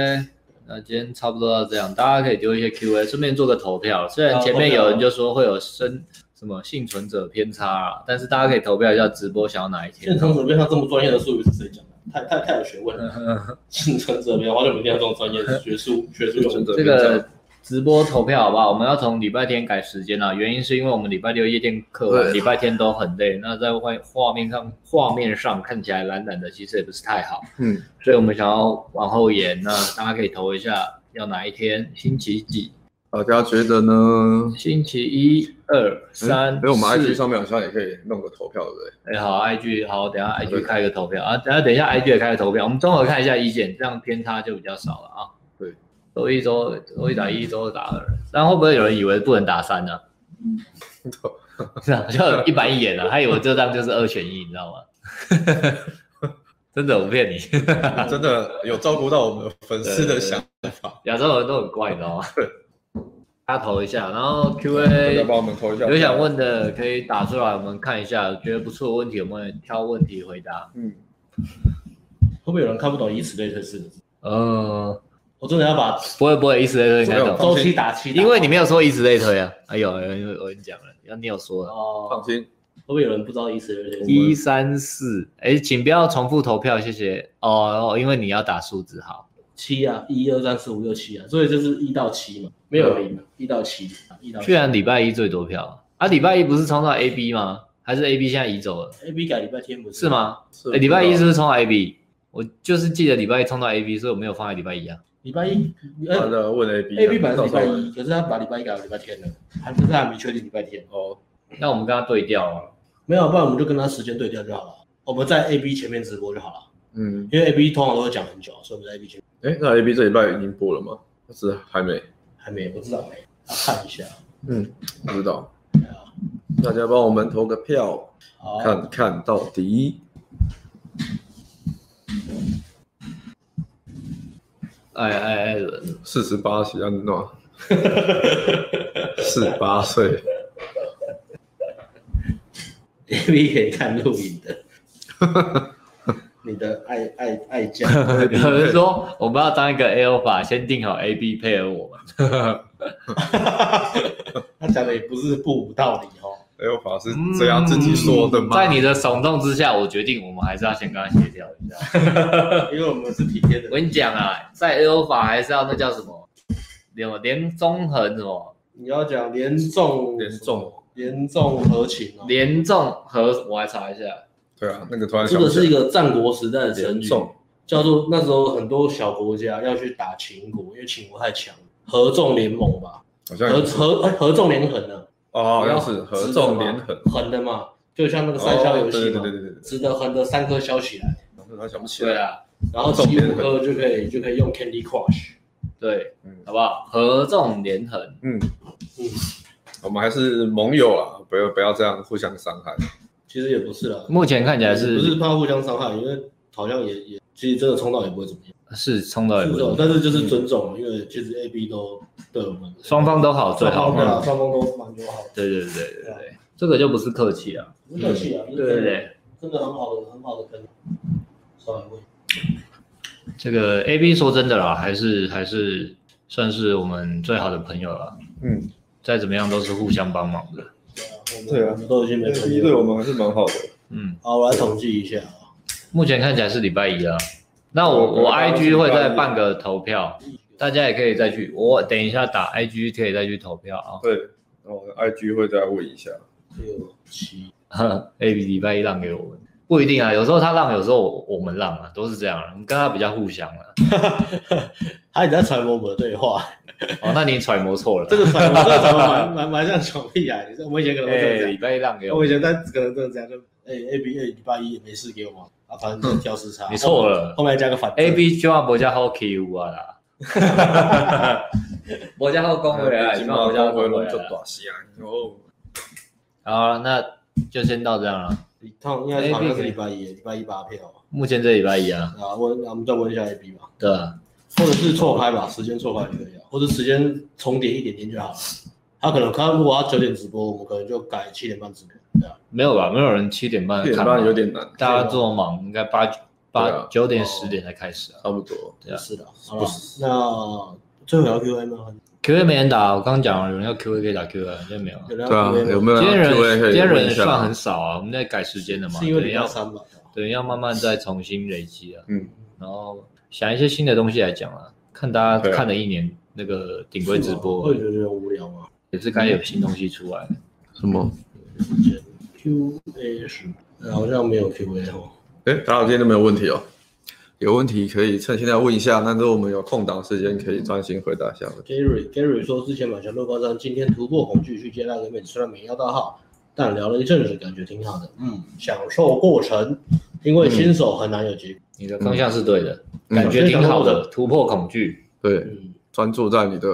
那今天差不多到这样，大家可以丢一些 Q&A，顺便做个投票。虽然前面有人就说会有生什么幸存者偏差啊，但是大家可以投票一下直播想要哪一天。幸存者偏差这么专业的术语是谁讲的？太太太有学问了。幸存者偏差，好久没听到这种专业学术学术用这个。直播投票好不好？我们要从礼拜天改时间了，原因是因为我们礼拜六夜店课，礼拜天都很累。那在外画面上，画面上看起来懒懒的，其实也不是太好。嗯，所以我们想要往后延。那大家可以投一下，要哪一天？星期几？大家觉得呢？星期一、二、三。所以我们 IG 上面好像也可以弄个投票，对不对？哎，好，IG 好，等下 IG 开个投票啊，等下等一下 IG 也开个投票，我们综合看一下意见，这样偏差就比较少了啊。周一周周一打一，周二打二，但会不会有人以为不能打三呢？嗯，是啊，就一板一眼了，他以为这张就是二选一，你知道吗？真的，我不骗你，真的有照顾到我们粉丝的想法。亚洲人都很怪，你知道吗？大家投一下，然后 Q&A 帮我们投一下，有想问的可以打出来，我们看一下，觉得不错的问题，我们挑问题回答。嗯，会不会有人看不懂以此类推式的？呃。我真的要把不会不会以此类推，应该懂。周期打七，因为你没有说以此类推啊。哎呦，因为我跟你讲了，要你有说了。哦，放心。会不会有人不知道以此类推？一三四，哎，请不要重复投票，谢谢。哦，因为你要打数字好。七啊，一二三四五六七啊，所以就是一到七嘛，没有零，一到七，一到。居然礼拜一最多票啊！礼拜一不是冲到 A B 吗？还是 A B 现在移走了？A B 改礼拜天不是？是吗？哎，礼拜一是不是冲到 A B？我就是记得礼拜一冲到 A B，所以我没有放在礼拜一啊。礼拜一，他的问 A B，A B 本来是礼拜一，可是他把礼拜一改到礼拜天了，还不是还没确定礼拜天哦。那我们跟他对调啊？没有，不然我们就跟他时间对调就好了。我们在 A B 前面直播就好了。嗯，因为 A B 通常都会讲很久，所以我们在 A B 前面。哎，那 A B 这礼拜已经播了吗？是还没？还没，不知道没。看一下。嗯，不知道。大家帮我们投个票，看看到底。哎哎哎，四十八岁安诺，四十八岁，A B 可以看录影的，你的爱爱爱将，有人说我们要当一个 Alpha，先定好 A B 配合我们，他讲的也不是不无道理哦。Alpha 是这样自己说的吗？在你的耸动之下，我决定我们还是要先跟他协调一下，因为我们是体贴的。我跟你讲啊，在 Alpha 还是要那叫什么？连连中横什么？你要讲连纵连纵连纵合情哦。连纵合，我来查一下。对啊，那个突然这个是一个战国时代的成语，叫做那时候很多小国家要去打秦国，因为秦国太强，合纵联盟吧？合合合纵连横呢？哦，好像是合纵连横，横的嘛，就像那个三消游戏嘛对对对，直的横的三颗消起来，他想不起来。对啊，然后七五颗就可以就可以用 Candy Crush，对，好不好？合纵连横，嗯嗯，我们还是盟友啊，不要不要这样互相伤害。其实也不是啦，目前看起来是不是怕互相伤害？因为好像也也其实真的冲到也不会怎么样。是冲到也不会，但是就是尊重，因为其实 A B 都对我们双方都好，最好。嘛，双方都蛮友好。对对对对对，这个就不是客气啊，不客气啊，对对对，真的很好的很好的跟稍微问，这个 A B 说真的啦，还是还是算是我们最好的朋友了。嗯，再怎么样都是互相帮忙的。对啊，我们都已经没朋友，对我们还是蛮好的。嗯，好，我来统计一下啊，目前看起来是礼拜一啊。那我我 IG 会再办个投票，大家也可以再去，我等一下打 IG 可以再去投票啊。对，我 IG 会再问一下。六七，A B 礼拜一让给我们，不一定啊，有时候他让，有时候我我们让啊，都是这样，我们跟他比较互相啊。他一直在揣摩我们的对话。哦，那你揣摩错了。这个揣摩，这个揣摩蛮蛮蛮像宠屁啊！我们以前可能会这样。礼拜一让给我。我以前在可能这样，就哎 A B A 礼拜一也没事给我吗？啊，反正挑时差。你错了，后面加个反。A B 就要博家好 Q 啊啦。博加好恭维啊，希望博家好恭维就短线哦。好，那就先到这样了。一趟应该是礼拜一，礼拜一八票。目前这礼拜一啊。啊，我我们再问一下 A B 吧。对。或者是错开吧，时间错开就可以了，或者时间重叠一点点就好了。他可能他如果他九点直播，我们可能就改七点半直播，对啊。没有吧？没有人七点半。七点半有点难，大家这么忙，应该八八九点十点才开始啊。差不多。对啊，是的。好了，那最后要 Q A 吗？Q A 没人打，我刚刚讲了，有人要 Q A 可以打 Q A，现在没有。对啊，有没有？今天人今天人算很少啊，我们在改时间的嘛。是因为要三吧？对，要慢慢再重新累积啊。嗯。然后想一些新的东西来讲啊。看大家看了一年那个顶规直播，会觉得无聊吗？也是该有新东西出来了。什么？Q A 是，好像没有 Q A 哦。哎，大家今天都没有问题哦。有问题可以趁现在问一下，那如果我们有空档时间可以专心回答一下。Gary Gary 说之前买强乐高山，今天突破恐惧去接那个妹子，虽然没要到号，但聊了一阵子，感觉挺好的。嗯，享受过程，因为新手很难有结果。你的方向是对的。感觉挺好的，突破恐惧。对，专注在你的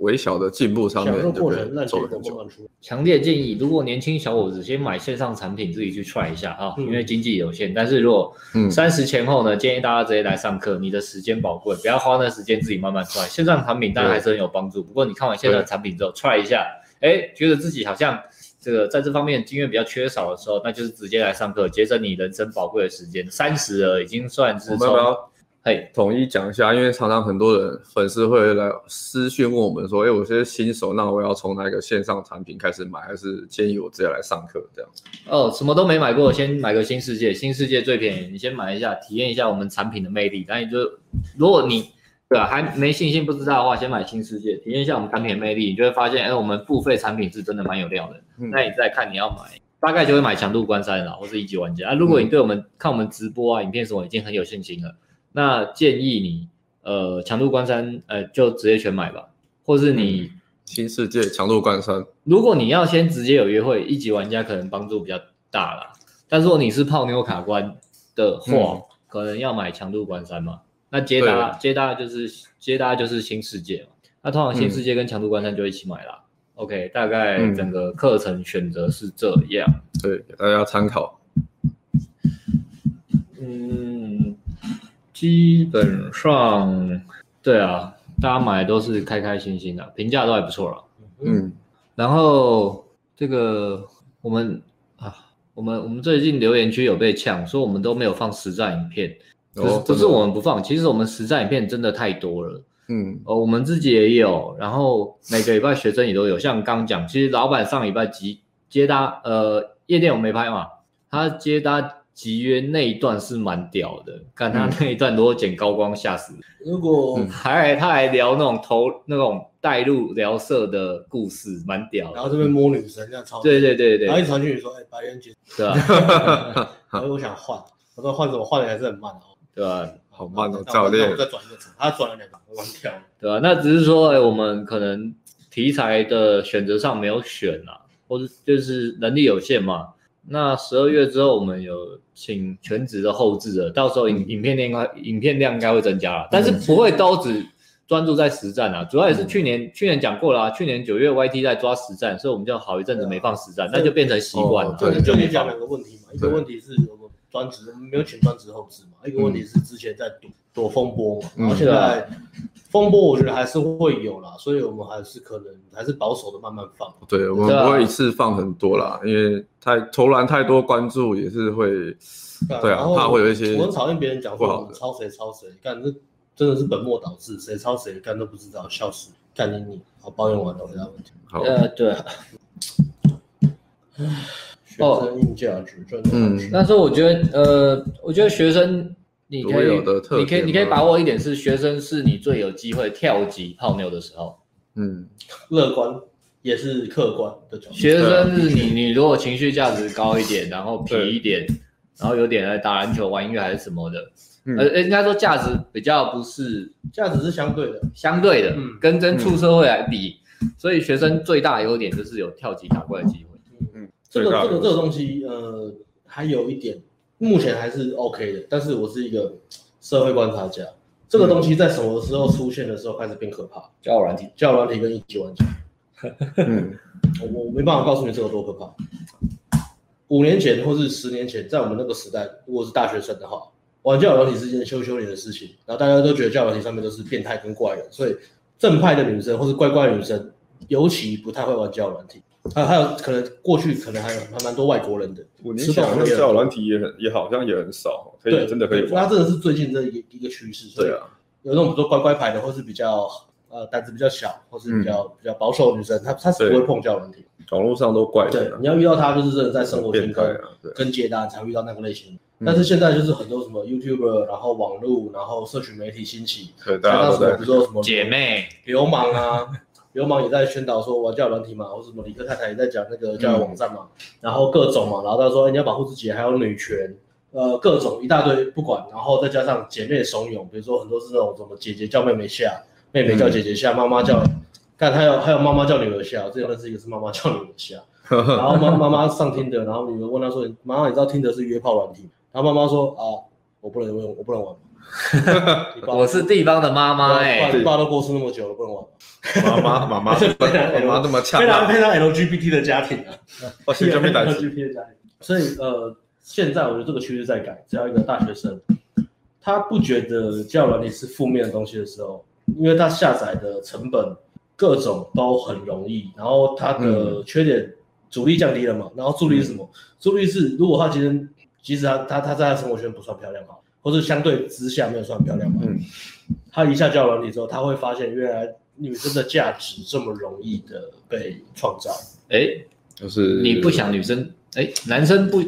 微小的进步上面，就可以走很久。强烈建议，如果年轻小伙子先买线上产品，自己去 try 一下啊，因为经济有限。但是如果三十前后呢，建议大家直接来上课，你的时间宝贵，不要花那时间自己慢慢 try。线上产品当然还是很有帮助，不过你看完线上产品之后 try 一下，哎，觉得自己好像这个在这方面经验比较缺少的时候，那就是直接来上课，节省你人生宝贵的时间。三十了，已经算是从。哎，统一讲一下，因为常常很多人粉丝会来私讯问我们说，哎，我是新手，那我要从哪个线上产品开始买，还是建议我直接来上课这样？哦，什么都没买过，先买个新世界，新世界最便宜，你先买一下，体验一下我们产品的魅力。但你就如果你对吧还没信心不知道的话，先买新世界，体验一下我们产品的魅力，你就会发现，哎，我们付费产品是真的蛮有料的。嗯、那你再看你要买，大概就会买强度关山了，或是一级玩家啊。如果你对我们、嗯、看我们直播啊、影片什么已经很有信心了。那建议你，呃，强度关山，呃，就直接全买吧，或是你、嗯、新世界强度关山。如果你要先直接有约会，一级玩家可能帮助比较大啦。但如果你是泡妞卡关的话，嗯、可能要买强度关山嘛。那接搭接搭就是接搭就是新世界嘛。那通常新世界跟强度关山就一起买啦。嗯、OK，大概整个课程选择是这样。对，给大家参考。基本上，对啊，大家买的都是开开心心的，评价都还不错了。嗯，然后这个我们啊，我们我们最近留言区有被呛，说我们都没有放实战影片。哦，不是我们不放，其实我们实战影片真的太多了。嗯，哦，我们自己也有，然后每个礼拜学生也都有。像刚讲，其实老板上礼拜接接搭，呃，夜店我没拍嘛，他接搭。集约那一段是蛮屌的，看他那一段如果剪高光吓死。如果还他还聊那种头那种带入聊色的故事，蛮屌的。然后这边摸女神这样超。对对对对。然后一传讯说，哎，白人姐。对啊。然后我想换，我说换什么？换的还是很慢哦。对吧？好慢哦，教练。我再转一个词，他转了两个，蛮屌。对啊？那只是说，哎，我们可能题材的选择上没有选啊，或者就是能力有限嘛。那十二月之后，我们有请全职的后置的，到时候影影片量应该影片量应该会增加了，但是不会都只专注在实战啊，主要也是去年、嗯、去年讲过了啊，去年九月 YT 在抓实战，所以我们就好一阵子没放实战，嗯、那就变成习惯了。就就你讲两个问题嘛，一个问题是我们专职没有请专职后置嘛，一个问题是之前在躲躲风波嘛，然后现在。风波我觉得还是会有啦，所以我们还是可能还是保守的慢慢放。对，我们不会一次放很多啦，因为太投篮太多关注也是会，对啊，怕会有一些。我很讨厌别人讲说我们抄谁抄谁，干这真的是本末倒置，谁抄谁干都不知道，笑死，干你你。好，抱怨完了，回答问题。好，呃，对。学生硬价值真的。嗯，但是我觉得，呃，我觉得学生。你可以，你可以，你可以把握一点是学生是你最有机会跳级泡妞的时候。嗯，乐观也是客观的角度。学生是你，你如果情绪价值高一点，然后皮一点，然后有点来打篮球、玩音乐还是什么的，呃，应该说价值比较不是，价值是相对的，相对的，嗯，跟真出社会来比，所以学生最大的优点就是有跳级打怪的机会。这个这个这个东西，呃，还有一点。目前还是 OK 的，但是我是一个社会观察家。这个东西在什么时候出现的时候开始变可怕？交友软体，交友软体跟一级玩家。嗯，我我没办法告诉你这个多可怕。五年前或是十年前，在我们那个时代，如果是大学生的话，玩交友软体是件羞羞脸的事情，然后大家都觉得交友软体上面都是变态跟怪人，所以正派的女生或是乖乖的女生，尤其不太会玩交友软体。还有还有，可能过去可能还有还蛮多外国人的。我年前那个交友软体也很也好像也很少，可以对真的可以。那真的是最近这一一个趋势。对啊，有那种比如说乖乖牌的，或是比较呃胆子比较小，或是比较、嗯、比较保守的女生，她她是不会碰交友软体。网络上都怪。对，你要遇到她，就是真的在生活中跟跟接单才会遇到那个类型。但是现在就是很多什么 YouTuber，然后网络，然后社群媒体兴起，对，大家都在，比如说什么姐妹、流氓啊。流氓也在宣导说玩交友软体嘛，或者什么理科太太也在讲那个交友网站嘛，嗯、然后各种嘛，然后他说、欸、你要保护自己，还有女权，呃，各种一大堆不管，然后再加上姐妹怂恿，比如说很多是那种什么姐姐叫妹妹下，妹妹叫姐姐下，妈妈叫，看还有还有妈妈叫女儿下，这个是一个是妈妈叫女儿下，然后妈妈妈上听的，然后女儿问他说，妈妈你知道听的是约炮软体，然后妈妈说啊，我不能用，我不能玩。我是地方的妈妈哎，爸都过世那么久了，不能玩。妈妈妈妈 妈妈这么强，非常非常 LGBT 的家庭啊，我是 LGBT 的家庭。所以呃，现在我觉得这个趋势在改，只要一个大学生，他不觉得交友软体是负面的东西的时候，因为他下载的成本各种都很容易，然后他的缺点阻力降低了嘛，然后助力是什么？助力是如果他今天即使他他他在他生活圈不算漂亮哈。或是相对之下没有算漂亮嘛？嗯，他一下交友软体之后，他会发现原来女生的价值这么容易的被创造。哎、欸，就是你不想女生，哎、欸，男生不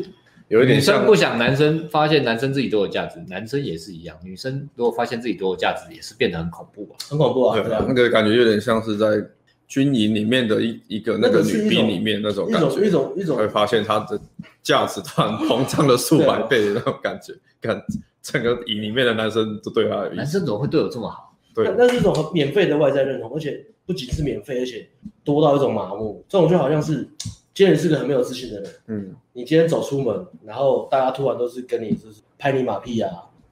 有一点，女生不想男生发现男生自己都有价值，男生也是一样，女生如果发现自己都有价值，也是变得很恐怖吧？很恐怖啊！对啊，那个感觉有点像是在军营里面的一一个那个女兵里面那种感觉，一种一种一种会发现她的价值突然膨胀了数百倍的那种感觉，感。整个营里面的男生都对他，男生怎么会对我这么好？对，那是一种很免费的外在认同，而且不仅是免费，而且多到一种麻木。这种就好像是，今天你是个很没有自信的人，嗯，你今天走出门，然后大家突然都是跟你就是拍你马屁啊，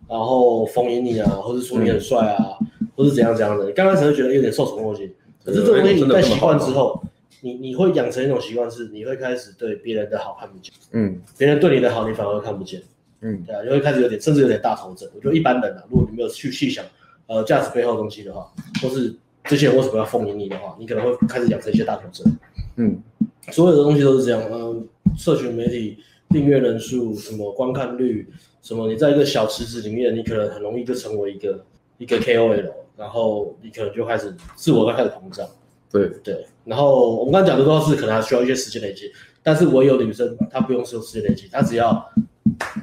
然后逢迎你啊，或者说你很帅啊，嗯、或是怎样怎样的，你刚开始会觉得有点受宠若惊，可是这种东西你在习惯之后，你你会养成一种习惯，是你会开始对别人的好看不见，嗯，别人对你的好，你反而看不见。嗯，对啊，就会开始有点，甚至有点大头症。我觉得一般人啊，如果你没有去细想，呃，价值背后的东西的话，或是这些人为什么要奉迎你的话，你可能会开始养成一些大头症。嗯，所有的东西都是这样。嗯、呃，社群媒体订阅人数，什么观看率，什么，你在一个小池子里面，你可能很容易就成为一个一个 KOL，然后你可能就开始自我开始膨胀。对对，然后我们刚才讲的都是可能还需要一些时间累积，但是我有女生她不用时间累积，她只要。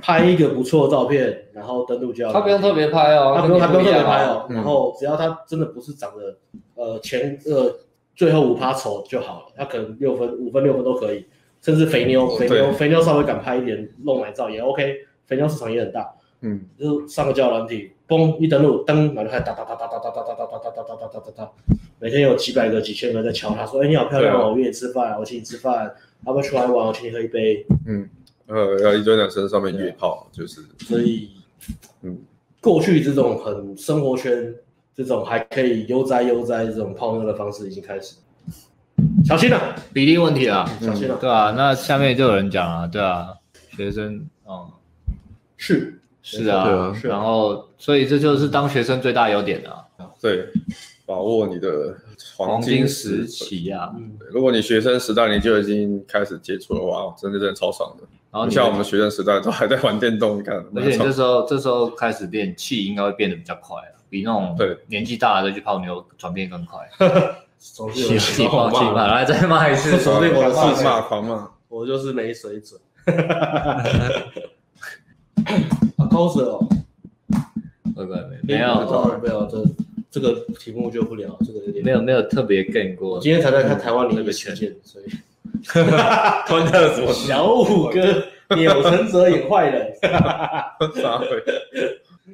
拍一个不错的照片，然后登录就要。他不用特别拍哦，他不用，他不用特别拍哦。然后只要他真的不是长得呃前呃最后五趴丑就好了，他可能六分五分六分都可以，甚至肥妞肥妞肥妞稍微敢拍一点露奶照也 OK，肥妞市场也很大。嗯，就是上个交友软体，嘣一登录登，然后开始哒哒哒哒哒哒哒哒哒哒哒哒哒哒哒哒，每天有几百个几千个在敲他说，哎你好漂亮哦，我约你吃饭，我请你吃饭，要不要出来玩，我请你喝一杯。嗯。呃，要一堆男生上面约炮，就是，所以，嗯，过去这种很生活圈，这种还可以悠哉悠哉这种泡妞的方式已经开始，小心了，比例问题啊，小心了，对啊，那下面就有人讲啊，对啊，学生，哦，是，是啊，然后，所以这就是当学生最大优点啊，对。把握你的黄金时期啊！嗯，如果你学生时代你就已经开始接触的话，真的真的超爽的。然后像我们学生时代都还在玩电动，你看，而且这时候这时候开始练气应该会变得比较快，比那种对年纪大的去泡妞转变更快。气气泡气泡，来再骂一次，我是骂狂骂，我就是没水准。好 高手哦，二个没有没有这这个题目就不聊，这个有点没有没有特别 game 过。今天才在看台湾那个事件，所以关了什么？小五哥钮承泽演坏人，啥会？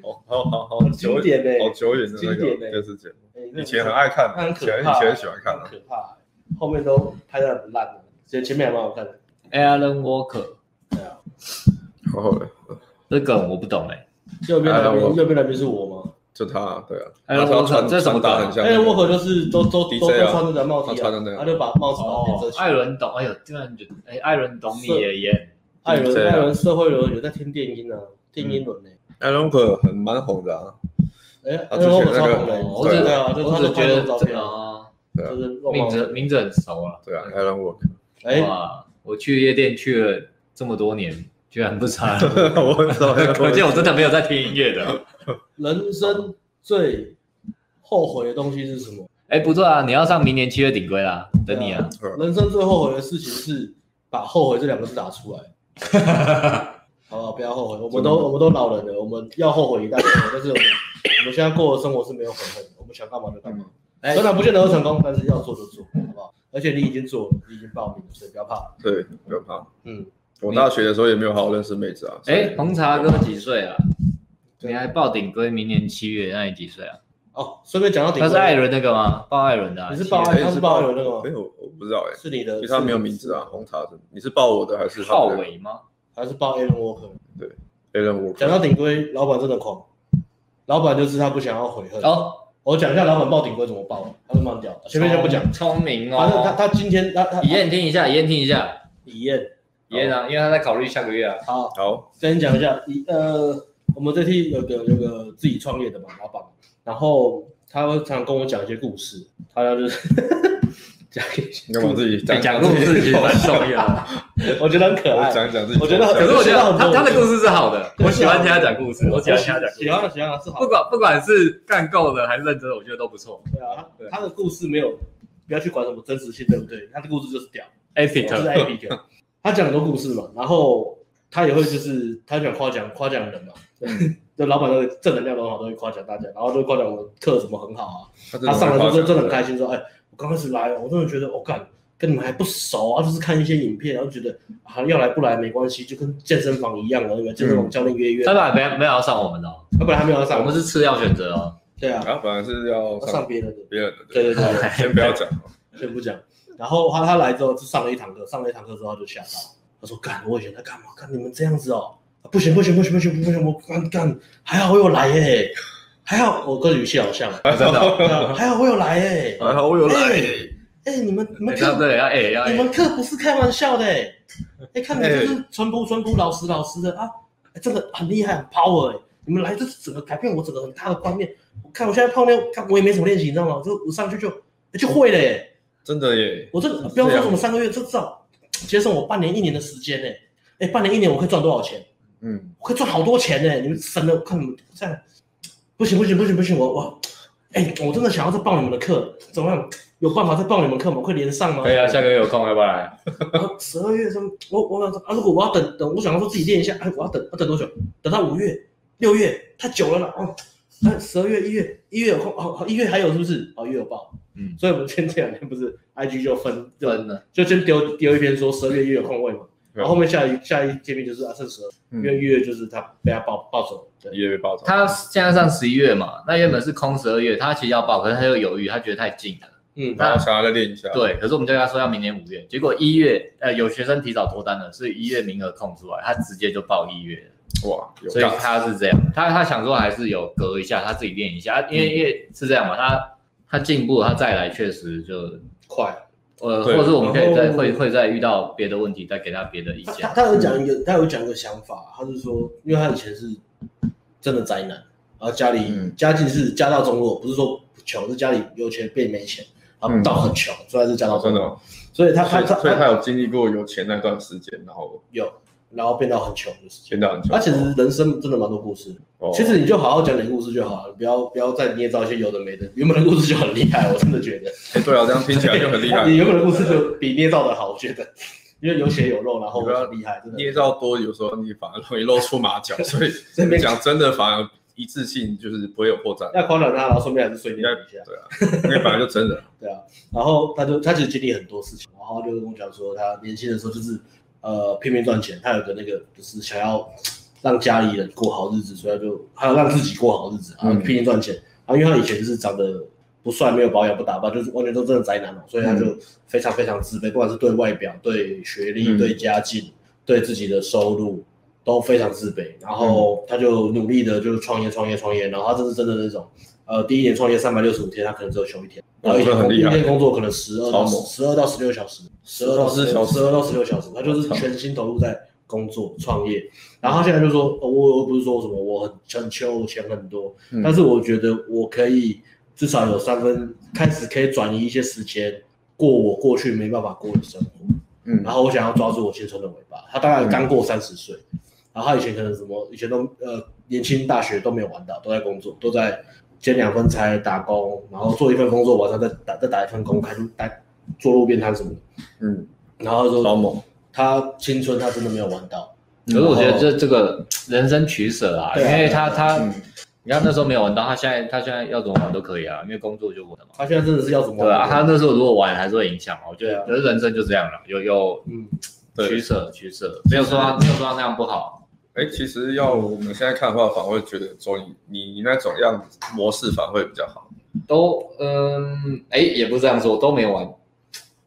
好好好好经典的，好久远的那个电视节目，以前很爱看，很可怕，以前喜欢看，很可怕，后面都拍的很烂的，前前面还蛮好看的。Alan Walker，对啊，好好的，这梗我不懂哎，右边那边右边那边是我吗？就他，对啊，Alan Walker 这什么打很像？Alan Walker 就是都都都穿着的帽 T 啊，他就把帽子哦，艾伦懂，哎呦，这样就哎，艾伦懂你也演，艾伦艾伦社会人有在听电音啊，听英文呢。Alan Walker 很蛮红的啊，哎，Alan Walker 超红的，我只对啊，就他的觉得照片啊，就是名字名字很熟啊，对啊艾伦沃克哎。我去夜店去了这么多年，居然不差。我很少，可见我真的没有在听音乐的。人生最后悔的东西是什么？哎，不错啊，你要上明年七月顶规啦，等你啊。人生最后悔的事情是把“后悔”这两个字打出来。好不好？不要后悔，我们都我们都老人了，我们要后悔一代人，但是我们我们现在过的生活是没有悔恨的，我们想干嘛就干嘛。虽然不见得会成功，但是要做就做，好不好？而且你已经做了，你已经报名了，所以不要怕。对，不要怕。嗯，我大学的时候也没有好好认识妹子啊。哎，红茶哥几岁啊？你还报顶规，明年七月，那你几岁啊？哦，顺便讲到顶规，他是艾伦那个吗？报艾伦的。你是报艾伦？他是报艾伦那个吗？没有，我不知道哎。是你的，因为他没有名字啊。红茶的，你是报我的还是浩伟吗？还是报 Alan Walker？对，Alan Walker。讲到顶规，老板真的狂。老板就是他不想要悔恨。哦。我讲一下老板报顶规怎么报，他是蛮屌，前面就不讲。聪明哦。反正他他今天他他。以燕听一下，以燕听一下。以燕，以燕啊，因为他在考虑下个月啊。好，好，跟你讲一下，一呃，我们这期有个有个自己创业的嘛，老板，然后他会常跟我讲一些故事，他要就是 讲一些。跟我自己讲讲故事其实蛮重要的，我觉得很可爱。讲讲自己，我觉得，可是我觉得他他的故事是好的，我喜欢听他讲故事，我喜欢听他讲，喜欢喜欢是好。不管不管是干够的还是认真的，我觉得都不错。对啊，他的故事没有，不要去管什么真实性，对不对？他的故事就是屌，epic，就是 epic。他讲很多故事嘛，然后他也会就是他喜欢夸奖夸奖人嘛，就老板那个正能量都很好，都会夸奖大家，然后都会夸奖我的课怎么很好啊。他上来之后就真的很开心，说：“哎，我刚开始来，我真的觉得我干。”跟你们还不熟啊，就是看一些影片，然后觉得啊要来不来没关系，就跟健身房一样的，那个？健身房教练约约。他本来没没有要上我们的，他本来还没有要上，我们是次要选择哦。对啊，他本来是要上别人的，别人的。对对对，先不要讲，先不讲。然后他他来之后就上了一堂课，上了一堂课之后他就吓到，他说：“干，我以前在干嘛？干你们这样子哦，不行不行不行不行不行，我干干，还好我有来耶，还好我跟语气好像，真的，还好我有来耶，还好我有来。”哎，你们你们课对要哎，你们课不是开玩笑的哎，哎，看你们就是淳朴淳朴老实老实的啊，真的很厉害很 power 哎，你们来这整个改变我整个很大的观念。我看我现在泡妞，看我也没什么练习，你知道吗？就我上去就就会了耶，真的耶！我这个不要说什么三个月，这至少节省我半年一年的时间呢，哎，半年一年我可以赚多少钱？嗯，我可以赚好多钱呢。你们省了，我看你们这样，不行不行不行不行，我我，哎，我真的想要再报你们的课，怎么样？有办法再报你们课吗？我可以连上吗？可以啊，下个月有空要不要来？十二月中，我我想说啊，如果我要等等，我想要说自己练一下，哎，我要等要等多久？等到五月、六月，太久了啦。哦，那十二月、一月，一月有空哦，一月还有是不是？哦，一月有报。嗯，所以我们前这两天不是 IG 就分分了，就先丢丢一篇说十二月一月有空位嘛，然后后面下一下一见面就是啊，剩十二，因为一月就是他被他报报走，一月被报走。他现在上十一月嘛，那原本是空十二月，他其实要报，可是他又犹豫，他觉得太近了。嗯，然后想要再练一下。对，可是我们就跟他说要明年五月，结果一月，呃，有学生提早脱单了，所以一月名额空出来，他直接就报一月了。哇，所以他是这样，他他想说还是有隔一下，他自己练一下，因为因为是这样嘛，他他进步，他再来确实就快，呃，或者是我们可以再会会再遇到别的问题，再给他别的意见。他他有讲一个，他有讲一个想法，他是说，因为他以前是真的宅男，然后家里家境是家道中落，不是说穷，是家里有钱变没钱。他到很穷，虽然是家道中落，所以他他他所以他有经历过有钱那段时间，然后有，然后变到很穷的时间，变到很穷。他其实人生真的蛮多故事，其实你就好好讲点故事就好了，不要不要再捏造一些有的没的。原本的故事就很厉害，我真的觉得。哎，对啊，这样听起来就很厉害。你原本的故事就比捏造的好，我觉得，因为有血有肉，然后比较厉害。真的捏造多，有时候你反而容易露出马脚，所以讲真的反而。一致性就是不会有破绽。要宽容他，然后顺便还是碎念一下。对啊，因为本来就真的。对啊，然后他就他其实经历很多事情，然后就跟我讲说，他年轻的时候就是呃拼命赚钱，他有个那个就是想要让家里人过好日子，所以他就还有让自己过好日子，啊拼命赚钱。嗯、然后因为他以前就是长得不帅、没有保养、不打扮，就是完全都真的宅男嘛，所以他就非常非常自卑，不管是对外表、对学历、对家境、嗯、对自己的收入。都非常自卑，然后他就努力的就创业创业创业，然后他这是真的那种，呃，第一年创业三百六十五天，他可能只有休一天，然后一天工一天工作可能十二到十二到十六小时，十二到十十二到十六小时，他就是全心投入在工作创业，然后他现在就说，我我不是说什么我很很穷，钱很多，但是我觉得我可以至少有三分开始可以转移一些时间过我过去没办法过的生活，嗯，然后我想要抓住我青春的尾巴，他大概刚过三十岁。然后他以前可能什么，以前都呃年轻大学都没有玩到，都在工作，都在兼两份差打工，然后做一份工作，晚上再打再打一份工，开始打做路边摊什么的。嗯，然后说，猛他青春他真的没有玩到。可是我觉得这这个人生取舍啊，因为他他，你看那时候没有玩到，他现在他现在要怎么玩都可以啊，因为工作就稳了嘛。他现在真的是要怎么玩？对啊，他那时候如果玩还是会影响，我觉得，可是人生就这样了，有有嗯取舍取舍，没有说他没有说他那样不好。哎，其实要我们现在看的话，反而会觉得说你你那种样子模式反而会比较好。都嗯，哎，也不是这样说，都没玩，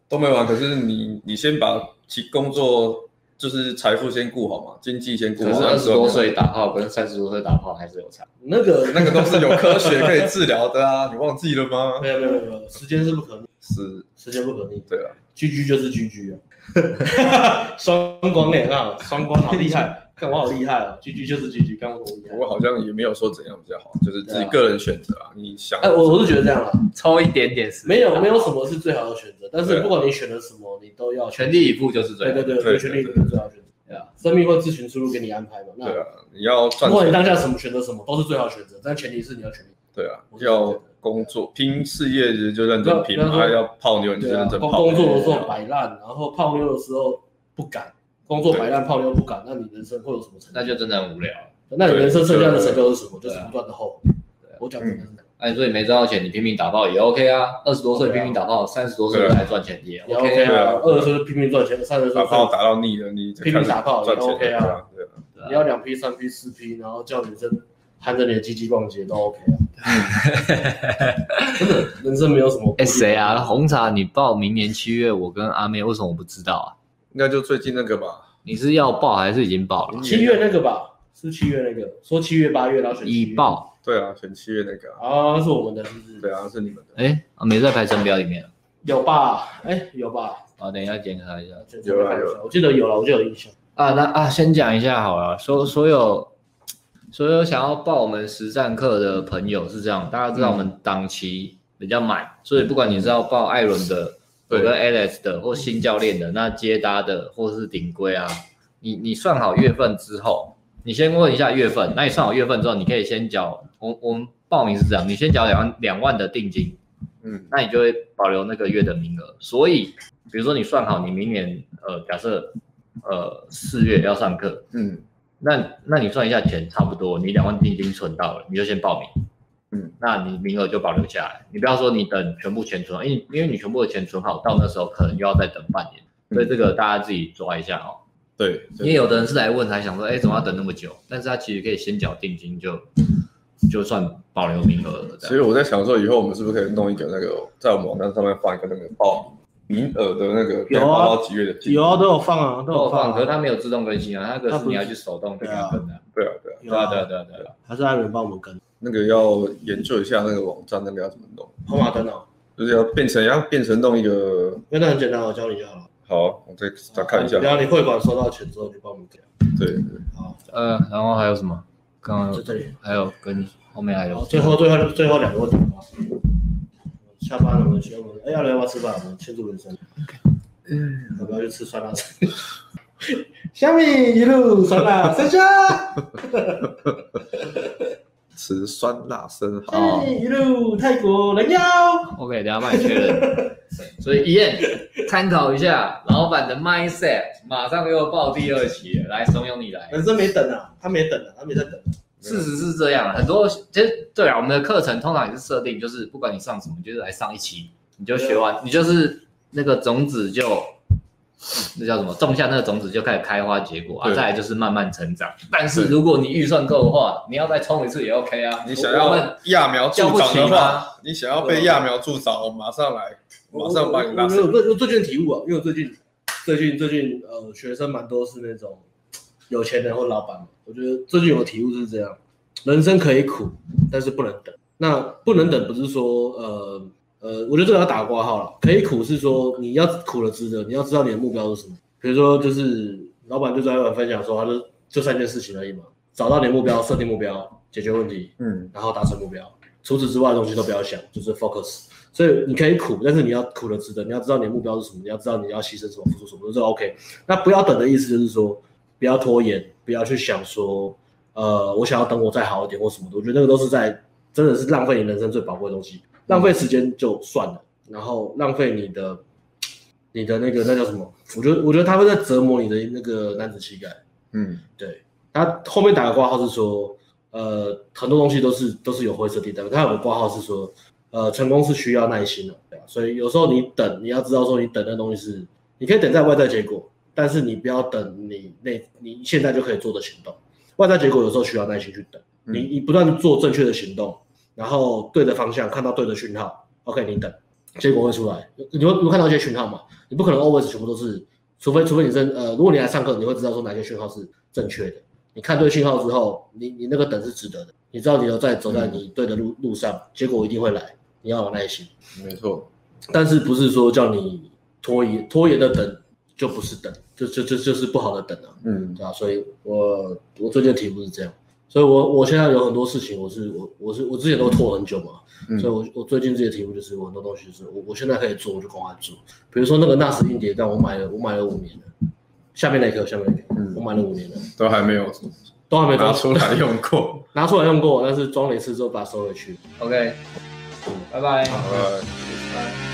都没玩。可是你你先把其工作就是财富先顾好嘛，经济先顾好。可是二十多岁打炮跟三十多岁打炮还是有差。那个那个都是有科学可以治疗的啊，你忘记了吗？没有没有没有，时间是不可逆，是时间不可逆。对啊居居就是居居啊，双光脸啊，双光好厉害。看我好厉害哦，GG 就是 GG，看我多厉害。我好像也没有说怎样比较好，就是自己个人选择啊。你想，哎，我我是觉得这样啊，抽一点点是。没有没有什么是最好的选择，但是不管你选择什么，你都要全力以赴就是最好。对对对，全力以赴是最好选择。对啊，生命会自行出路给你安排嘛。对啊，你要赚。不管你当下什么选择什么，都是最好选择，但前提是你要全力。对啊，要工作拼事业就认真拼，还要泡妞你就认真泡。工作的时候摆烂，然后泡妞的时候不敢。工作摆烂泡妞不敢，那你人生会有什么成就？那就真的很无聊。那你人生剩下的成就是什么？就是不断的后悔。我讲真的是。哎，所以没赚到钱，你拼命打炮也 OK 啊。二十多岁拼命打炮，三十多岁才赚钱也 OK 啊。二十岁拼命赚钱，三十岁打炮打到腻了，你拼命打炮也 OK 啊。你要两批、三批、四批，然后叫女生含着你的鸡鸡逛街都 OK 啊。真的，人生没有什么。哎，谁啊？红茶，你报明年七月，我跟阿妹，为什么我不知道啊？应该就最近那个吧？你是要报还是已经报了？七月那个吧，是七月那个，说七月八月然后选已报。对啊，选七月那个啊，是我们的，是不是？对啊，是你们的。哎，没在排程表里面。有吧？哎，有吧？啊，等一下检查一下。有啊有，我记得有了，我就有印象。啊，那啊，先讲一下好了，所所有所有想要报我们实战课的朋友是这样，大家知道我们档期比较满，所以不管你是要报艾伦的。有个 Alex 的或新教练的，那接搭的或是顶规啊，你你算好月份之后，你先问一下月份，那你算好月份之后，你可以先缴，我我们报名是这样，你先缴两万两万的定金，嗯，那你就会保留那个月的名额。所以，比如说你算好你明年呃假设呃四月要上课，嗯，那那你算一下钱差不多，你两万定金存到了，你就先报名。嗯，那你名额就保留下来，你不要说你等全部钱存，因为因为你全部的钱存好，到那时候可能又要再等半年，所以这个大家自己抓一下哦。对，因为有的人是来问，还想说，哎，怎么要等那么久？但是他其实可以先缴定金就，就就算保留名额了。所以我在想说，以后我们是不是可以弄一个那个，在我们网站上面放一个那个报名名额的那个，有啊，几月的？有啊，都有放啊，都有放。可是它没有自动更新啊，那个是你要去手动去跟的。对啊，对啊，对啊，对啊，对啊，对啊，还是艾伦帮我们跟。那个要研究一下那个网站，那个要怎么弄？跑马灯哦，就是要变成要变成弄一个，那很简单，我教你就好了。好，我再再看一下。然后你汇款收到钱之后就帮我们给。对对。好，呃，然后还有什么？刚刚在这里还有跟后面还有。最后最后最后两个问题吧。下班了，我们去我们哎要来要不要吃饭？我们庆祝人生。嗯，要不要去吃酸辣粉？小米一路酸辣生虾。吃酸辣生蚝。一路泰国人妖。OK，等下帮你确认。所以一燕参考一下老板的 mindset，马上又报第二期了，来怂恿你来。人生没等啊，他没等啊，他没在等。事实是这样，很多其实对啊，我们的课程通常也是设定，就是不管你上什么，就是来上一期，你就学完，你就是那个种子就。那叫什么？种下那个种子就开始开花结果啊，再来就是慢慢成长。但是如果你预算够的话，你要再冲一次也 OK 啊。你想要揠苗助长的话，你想要被揠苗助长，我马上来，马上把你拉。没有，我最近体悟啊，因为我最近最近最近呃，学生蛮多是那种有钱人或老板。我觉得最近有个体悟就是这样：人生可以苦，但是不能等。那不能等不是说呃。呃，我觉得这个要打挂号了。可以苦是说你要苦了值得，你要知道你的目标是什么。比如说，就是老板就在外面分享说，他就就三件事情而已嘛：找到你的目标，设定目标，解决问题，嗯，然后达成目标。除此之外的东西都不要想，就是 focus。所以你可以苦，但是你要苦了值得。你要知道你的目标是什么，你要知道你要牺牲什么，付出什么，这 OK。那不要等的意思就是说，不要拖延，不要去想说，呃，我想要等我再好一点或什么的。我觉得那个都是在真的是浪费你人生最宝贵的东西。浪费时间就算了，然后浪费你的，你的那个那叫什么？我觉得我觉得他会在折磨你的那个男子气概。嗯，对。他后面打个挂号是说，呃，很多东西都是都是有灰色地带。他有个挂号是说，呃，成功是需要耐心的，对吧？所以有时候你等，你要知道说你等的东西是，你可以等在外在结果，但是你不要等你那你现在就可以做的行动。外在结果有时候需要耐心去等，你你不断做正确的行动。然后对的方向，看到对的讯号，OK，你等，结果会出来。你会你会看到一些讯号嘛？你不可能 always 全部都是，除非除非你真呃，如果你来上课，你会知道说哪些讯号是正确的。你看对讯号之后，你你那个等是值得的。你知道你要在走在你对的路路上，结果一定会来。你要有耐心，没错。但是不是说叫你拖延拖延的等就不是等，就就就就是不好的等啊。嗯，对吧？所以我我最近的题目是这样。所以我，我我现在有很多事情，我是我我是我之前都拖很久嘛，嗯、所以我我最近这些题目就是我很多东西就是我我现在可以做，我就赶快做。比如说那个纳斯硬碟，但我买了我买了五年了，下面那颗下面那颗，嗯，我买了五年了，都还没有，都还没拿出来用过，拿出来用过，但是装了一次之后把它收回去。OK，拜。拜，拜。拜。